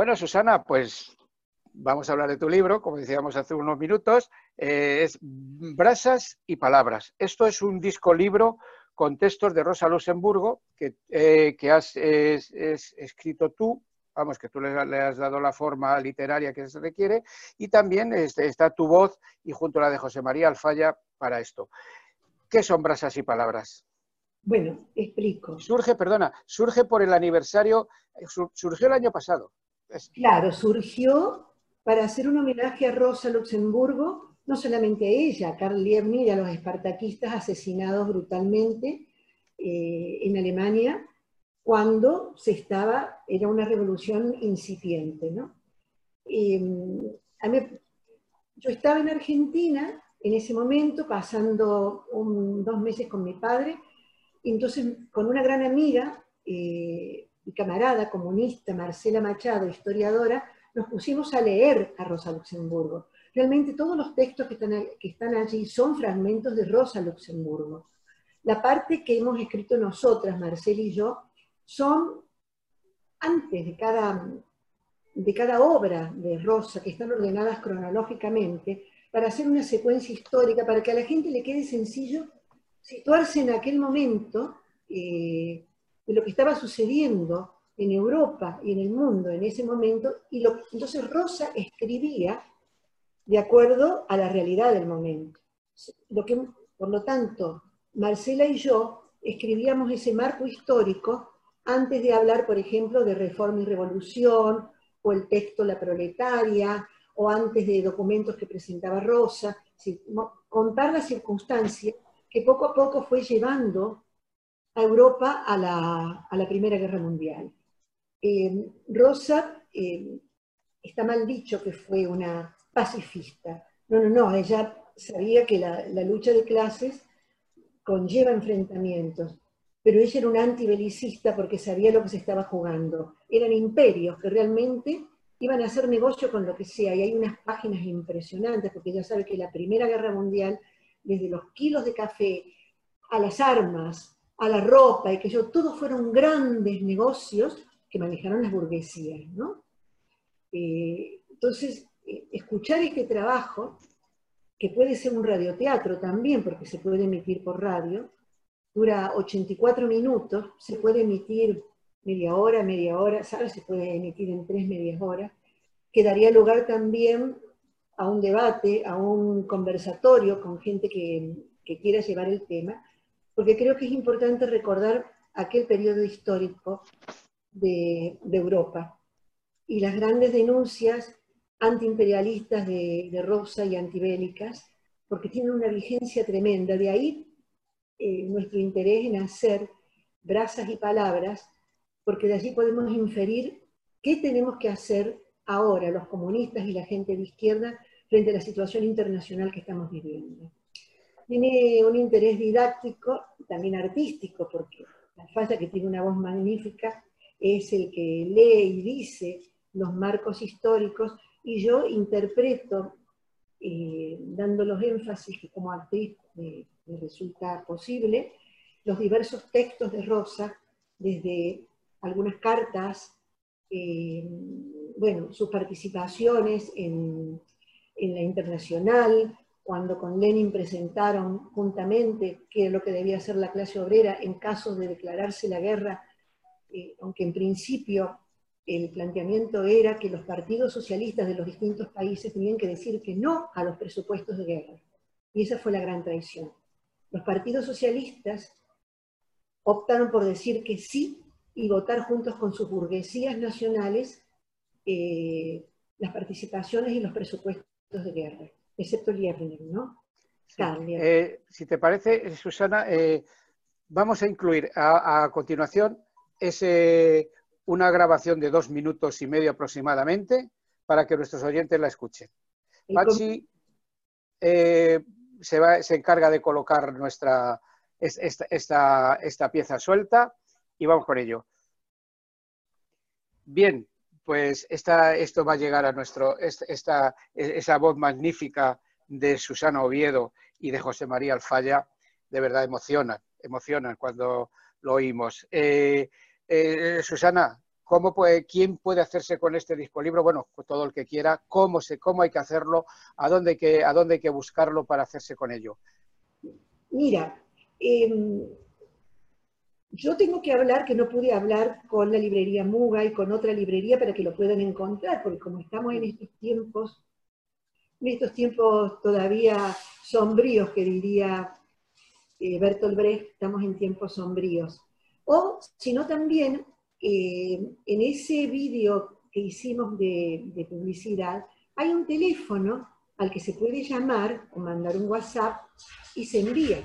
Bueno, Susana, pues vamos a hablar de tu libro, como decíamos hace unos minutos, eh, es Brasas y Palabras. Esto es un disco libro con textos de Rosa Luxemburgo que, eh, que has es- es escrito tú, vamos, que tú le, le has dado la forma literaria que se requiere, y también este, está tu voz y junto a la de José María Alfaya para esto. ¿Qué son Brasas y Palabras? Bueno, explico. Surge, perdona, surge por el aniversario, eh, sur- surgió el año pasado. Claro, surgió para hacer un homenaje a Rosa Luxemburgo, no solamente a ella, a Karl Liebknecht y a los espartaquistas asesinados brutalmente eh, en Alemania, cuando se estaba, era una revolución incipiente, ¿no? Mí- yo estaba en Argentina en ese momento, pasando dos meses con mi padre, entonces con una gran amiga, eh, mi camarada comunista, Marcela Machado, historiadora, nos pusimos a leer a Rosa Luxemburgo. Realmente todos los textos que están, que están allí son fragmentos de Rosa Luxemburgo. La parte que hemos escrito nosotras, Marcela y yo, son antes de cada, de cada obra de Rosa, que están ordenadas cronológicamente, para hacer una secuencia histórica, para que a la gente le quede sencillo situarse en aquel momento eh, de lo que estaba sucediendo en Europa y en el mundo en ese momento, y lo, entonces Rosa escribía de acuerdo a la realidad del momento. Lo que, por lo tanto, Marcela y yo escribíamos ese marco histórico antes de hablar, por ejemplo, de reforma y revolución, o el texto La proletaria, o antes de documentos que presentaba Rosa, contar la circunstancia que poco a poco fue llevando a Europa a la, a la Primera Guerra Mundial. Eh, Rosa, eh, está mal dicho que fue una pacifista. No, no, no, ella sabía que la, lucha de clases conlleva enfrentamientos, pero ella era una antibelicista porque sabía lo que se estaba jugando. Eran imperios que realmente iban a hacer negocio con lo que sea, y hay unas páginas impresionantes, porque ella sabe que la Primera Guerra Mundial, desde los kilos de café a las armas, a la ropa, y que yo, todos fueron grandes negocios que manejaron las burguesías, ¿no? Eh, entonces, eh, escuchar este trabajo, que puede ser un radioteatro también, porque se puede emitir por radio, dura 84 minutos, se puede emitir media hora, media hora, ¿sabes? Se puede emitir en tres medias horas, que daría lugar también a un debate, a un conversatorio con gente que, que quiera llevar el tema, porque creo que es importante recordar aquel periodo histórico de, Europa y las grandes denuncias antiimperialistas de, de Rosa y antibélicas, porque tienen una vigencia tremenda. De ahí eh, nuestro interés en hacer brasas y palabras, porque de allí podemos inferir qué tenemos que hacer ahora los comunistas y la gente de izquierda frente a la situación internacional que estamos viviendo. Tiene un interés didáctico, también artístico, porque la falla que tiene una voz magnífica es el que lee y dice los marcos históricos, y yo interpreto eh, dando los énfasis que como actriz me, me resulta posible, los diversos textos de Rosa, desde algunas cartas, eh, bueno, sus participaciones en, en la internacional, cuando con Lenin presentaron juntamente qué es lo que debía hacer la clase obrera en caso de declararse la guerra, eh, aunque en principio el planteamiento era que los partidos socialistas de los distintos países tenían que decir que no a los presupuestos de guerra. Y esa fue la gran traición. Los partidos socialistas optaron por decir que sí y votar juntos con sus burguesías nacionales eh, las participaciones y los presupuestos de guerra, excepto Liebner, ¿no? Sí. Eh, si te parece, Susana, eh, vamos a incluir a, a continuación ese, una grabación de dos minutos y medio aproximadamente para que nuestros oyentes la escuchen. Pachi eh, se, va, se, encarga de colocar nuestra, esta, esta, esta, pieza suelta y vamos con ello. Bien, pues esto va a llegar a nuestro, esta, esa voz magnífica de Susana Oviedo y de José María Alfaya, de verdad emociona, emociona cuando lo oímos. Eh, eh, Susana, ¿cómo ¿quién puede hacerse con este disco libro? Bueno, todo el que quiera, ¿cómo, se, cómo hay que hacerlo? ¿A dónde hay que, a dónde hay que buscarlo para hacerse con ello? Mira, eh, yo tengo que hablar, que no pude hablar con la librería Muga y con otra librería para que lo puedan encontrar, porque como estamos en estos tiempos, en estos tiempos todavía sombríos, que diría eh, Bertolt Brecht, estamos en tiempos sombríos. O, sino también, eh, en ese vídeo que hicimos de, de publicidad, hay un teléfono al que se puede llamar o mandar un WhatsApp y se envía.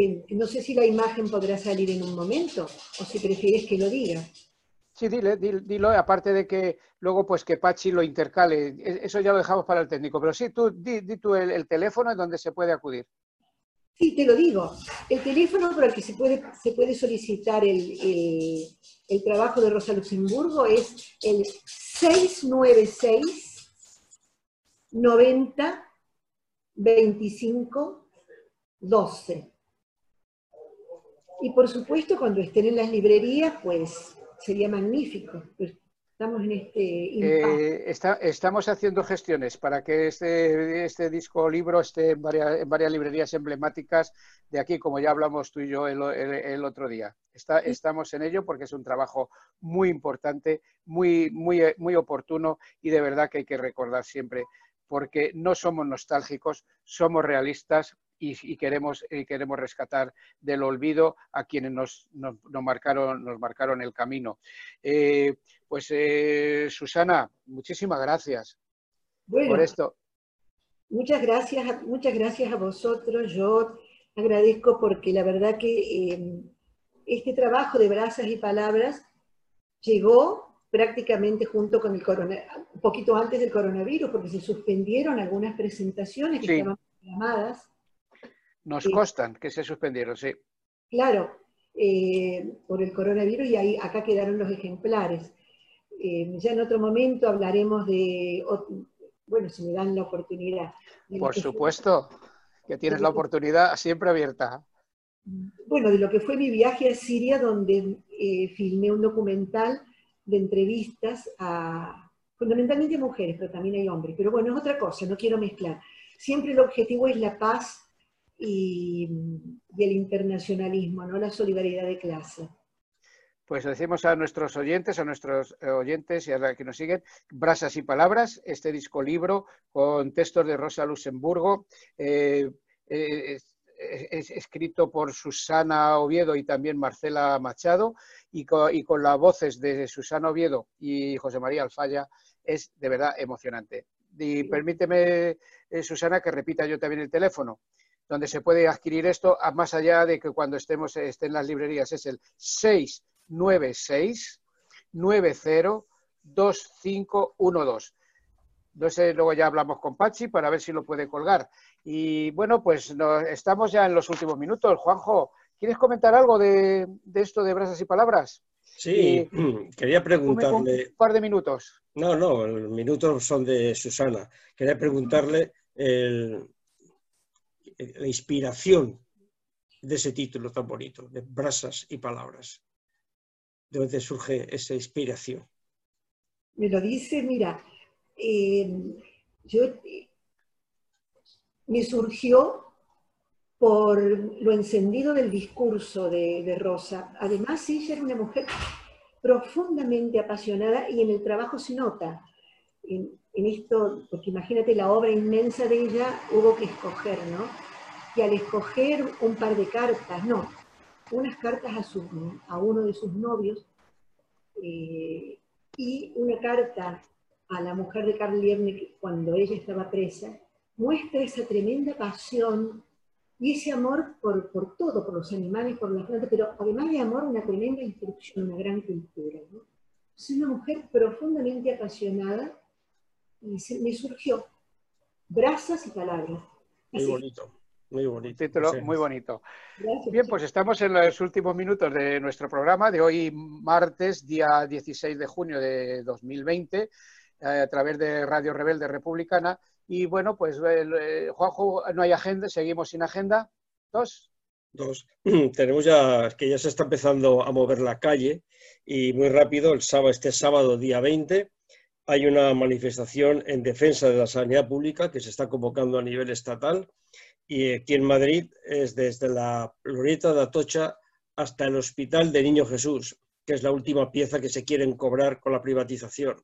Eh, no sé si la imagen podrá salir en un momento o si prefieres que lo diga. Sí, dile, dilo, dilo, aparte de que luego pues que Pachi lo intercale, e, eso ya lo dejamos para el técnico, pero sí, tú di, di tú el, el, teléfono en donde se puede acudir. Sí, te lo digo. El teléfono por el que se puede, se puede solicitar el, el, el trabajo de Rosa Luxemburgo es el 696 90 25 12. Y por supuesto, cuando estén en las librerías, pues sería magnífico. Estamos en este eh, está, estamos haciendo gestiones para que este, este disco libro esté en varias, en varias, librerías emblemáticas de aquí, como ya hablamos tú y yo el, el, el otro día. Está, estamos en ello porque es un trabajo muy importante, muy, muy, muy oportuno y de verdad que hay que recordar siempre porque no somos nostálgicos, somos realistas, y, y, queremos, y, queremos, rescatar del olvido a quienes nos, nos, nos marcaron, nos marcaron el camino. Eh, pues eh, Susana, muchísimas gracias bueno, por esto. Muchas gracias, muchas gracias a vosotros. Yo agradezco porque la verdad que eh, este trabajo de brazas y palabras llegó prácticamente junto con el coronavirus, un poquito antes del coronavirus, porque se suspendieron algunas presentaciones que sí. estaban programadas nos sí. constan que se suspendieron, sí. Claro, eh, por el coronavirus y ahí, acá quedaron los ejemplares. Eh, ya en otro momento hablaremos de, bueno, si me dan la oportunidad. Por supuesto, que tienes la oportunidad siempre abierta. Bueno, de lo que fue mi viaje a Siria, donde eh, filmé un documental de entrevistas a fundamentalmente mujeres, pero también hay hombres. Pero bueno, es otra cosa, no quiero mezclar. Siempre el objetivo es la paz y, y, el internacionalismo, ¿no? la solidaridad de clase. Pues decimos a nuestros oyentes, a nuestros eh, oyentes y a los que nos siguen, Brasas y Palabras, este disco libro con textos de Rosa Luxemburgo, eh, eh, es, es, escrito por Susana Oviedo y también Marcela Machado, y con, y con las voces de Susana Oviedo y José María Alfaya, es de verdad emocionante. Y permíteme, eh, Susana, que repita yo también el teléfono donde se puede adquirir esto, más allá de que cuando estemos esté en las librerías, es el 696 90 2512. Entonces, luego ya hablamos con Pachi para ver si lo puede colgar. Y bueno, pues no, estamos ya en los últimos minutos. Juanjo, ¿quieres comentar algo de, de esto de brasas y palabras? Sí, (clears throat) quería preguntarle. Un, par de minutos. No, no, los minutos son de Susana. Quería preguntarle la inspiración de ese título tan bonito, de Brasas y Palabras. ¿De dónde surge esa inspiración? Me lo dice, mira, eh, yo me surgió por lo encendido del discurso de, Rosa. Además, ella era una mujer profundamente apasionada y en el trabajo se nota. En, esto, porque imagínate la obra inmensa de ella, hubo que escoger, ¿no? Y al escoger un par de cartas, no, unas cartas a, a uno de sus novios eh, y una carta a la mujer de Karl Liebknecht cuando ella estaba presa, muestra esa tremenda pasión y ese amor por, por, todo, por los animales, por las plantas, pero además de amor, una tremenda instrucción, una gran cultura. ¿no? Es una mujer profundamente apasionada y se, me surgió brasas y palabras. Muy bonito. Muy bonito. Título muy bonito. Bien, pues estamos en los últimos minutos de nuestro programa de hoy, martes, día 16 de junio de 2020, eh, a través de Radio Rebelde Republicana. Y bueno, pues eh, Juanjo, no hay agenda, seguimos sin agenda. Dos. Dos. (clears throat) Tenemos ya que ya se está empezando a mover la calle y muy rápido, el sábado, este sábado, día 20, hay una manifestación en defensa de la sanidad pública que se está convocando a nivel estatal y aquí en Madrid es desde la Glorieta de Atocha hasta el Hospital de Niño Jesús, que es la última pieza que se quieren cobrar con la privatización.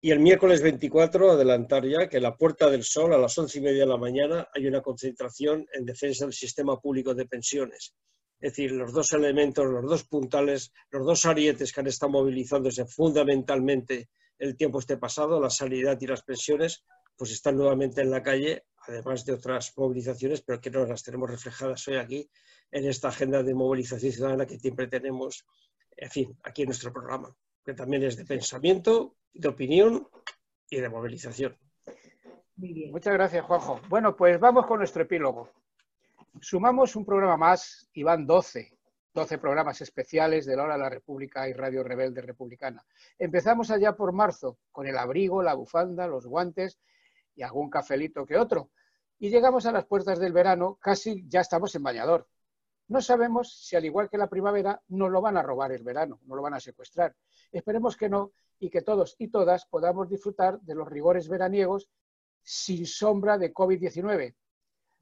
Y el miércoles 24, adelantar ya, que en la Puerta del Sol, a las once y media de la mañana, hay una concentración en defensa del sistema público de pensiones. Es decir, los dos elementos, los dos puntales, los dos arietes que han estado movilizándose fundamentalmente el tiempo este pasado, la sanidad y las pensiones, pues están nuevamente en la calle, además de otras movilizaciones, pero que no las tenemos reflejadas hoy aquí en esta agenda de movilización ciudadana que siempre tenemos, en fin, aquí en nuestro programa, que también es de pensamiento de opinión y de movilización. Muchas gracias, Juanjo. Bueno, pues vamos con nuestro epílogo. Sumamos un programa más y van 12, 12 programas especiales de la Hora de la República y Radio Rebelde Republicana. Empezamos allá por marzo con el abrigo, la bufanda, los guantes y algún cafelito que otro. Y llegamos a las puertas del verano, casi ya estamos en bañador. No sabemos si, al igual que la primavera, nos lo van a robar el verano, no lo van a secuestrar. Esperemos que no y que todos y todas podamos disfrutar de los rigores veraniegos sin sombra de COVID-19.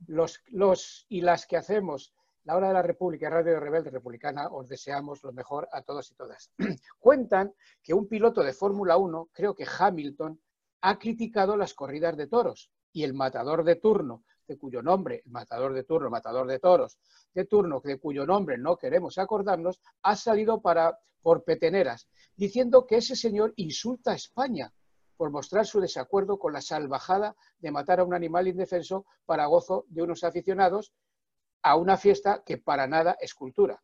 Los, los y las que hacemos la Hora de la República Radio Rebelde Republicana os deseamos lo mejor a todos y todas. (clears throat) Cuentan que un piloto de Fórmula 1, creo que Hamilton, ha criticado las corridas de toros y el matador de turno, de cuyo nombre, matador de turno, matador de toros, de turno, de cuyo nombre no queremos acordarnos, ha salido para, por peteneras, diciendo que ese señor insulta a España por mostrar su desacuerdo con la salvajada de matar a un animal indefenso para gozo de unos aficionados a una fiesta que para nada es cultura.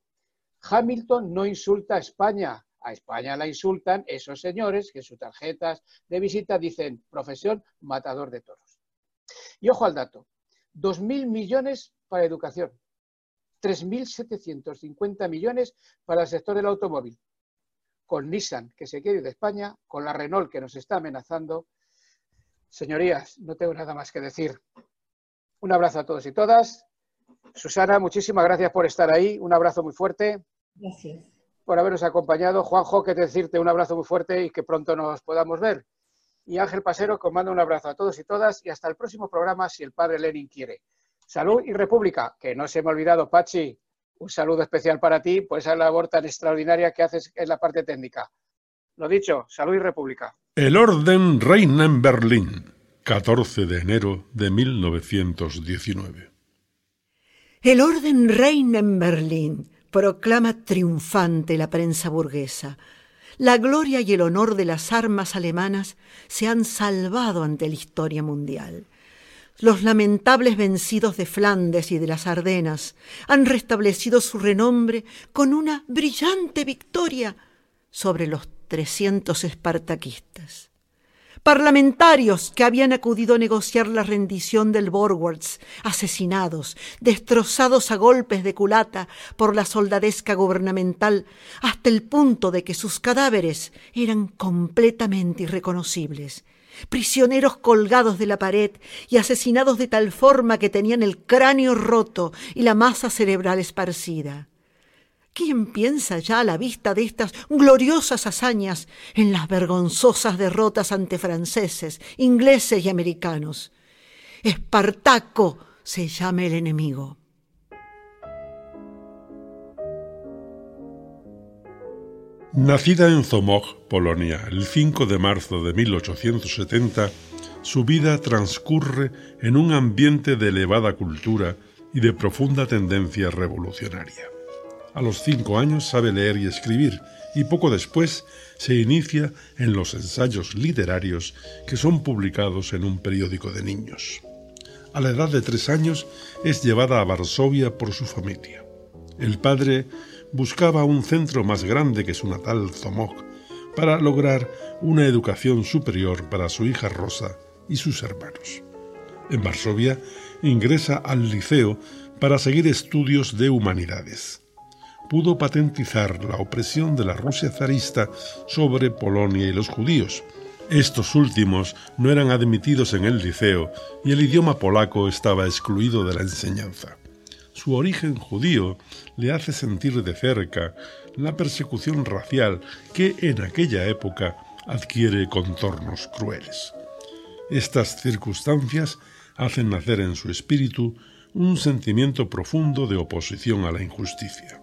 Hamilton no insulta a España, a España la insultan esos señores que en sus tarjetas de visita dicen profesión matador de toros. Y ojo al dato, 2.000 millones para educación, 3.750 millones para el sector del automóvil, con Nissan, que se quiere ir de España, con la Renault, que nos está amenazando. Señorías, no tengo nada más que decir. Un abrazo a todos y todas. Susana, muchísimas gracias por estar ahí. Un abrazo muy fuerte. Gracias. Por habernos acompañado. Juanjo, que decirte un abrazo muy fuerte y que pronto nos podamos ver. Y Ángel Pasero, os mando un abrazo a todos y todas y hasta el próximo programa, si el padre Lenin quiere. Salud y República, que no se me ha olvidado, Pachi, un saludo especial para ti por esa labor tan extraordinaria que haces en la parte técnica. Lo dicho, salud y república. El orden reina en Berlín, 14 de enero de 1919. El orden reina en Berlín, proclama triunfante la prensa burguesa. La gloria y el honor de las armas alemanas se han salvado ante la historia mundial. Los lamentables vencidos de Flandes y de las Ardenas han restablecido su renombre con una brillante victoria sobre los 300 espartaquistas. Parlamentarios que habían acudido a negociar la rendición del Borwards, asesinados, destrozados a golpes de culata por la soldadesca gubernamental, hasta el punto de que sus cadáveres eran completamente irreconocibles prisioneros colgados de la pared y asesinados de tal forma que tenían el cráneo roto y la masa cerebral esparcida. ¿Quién piensa ya a la vista de estas gloriosas hazañas en las vergonzosas derrotas ante franceses, ingleses y americanos? Espartaco se llama el enemigo. Nacida en Zomog, Polonia, el 5 de marzo de 1870, su vida transcurre en un ambiente de elevada cultura y de profunda tendencia revolucionaria. A los cinco años sabe leer y escribir y poco después se inicia en los ensayos literarios que son publicados en un periódico de niños. A la edad de tres años es llevada a Varsovia por su familia. El padre buscaba un centro más grande que su natal Zomog para lograr una educación superior para su hija Rosa y sus hermanos. En Varsovia ingresa al liceo para seguir estudios de humanidades pudo patentizar la opresión de la Rusia zarista sobre Polonia y los judíos. Estos últimos no eran admitidos en el liceo y el idioma polaco estaba excluido de la enseñanza. Su origen judío le hace sentir de cerca la persecución racial que en aquella época adquiere contornos crueles. Estas circunstancias hacen nacer en su espíritu un sentimiento profundo de oposición a la injusticia.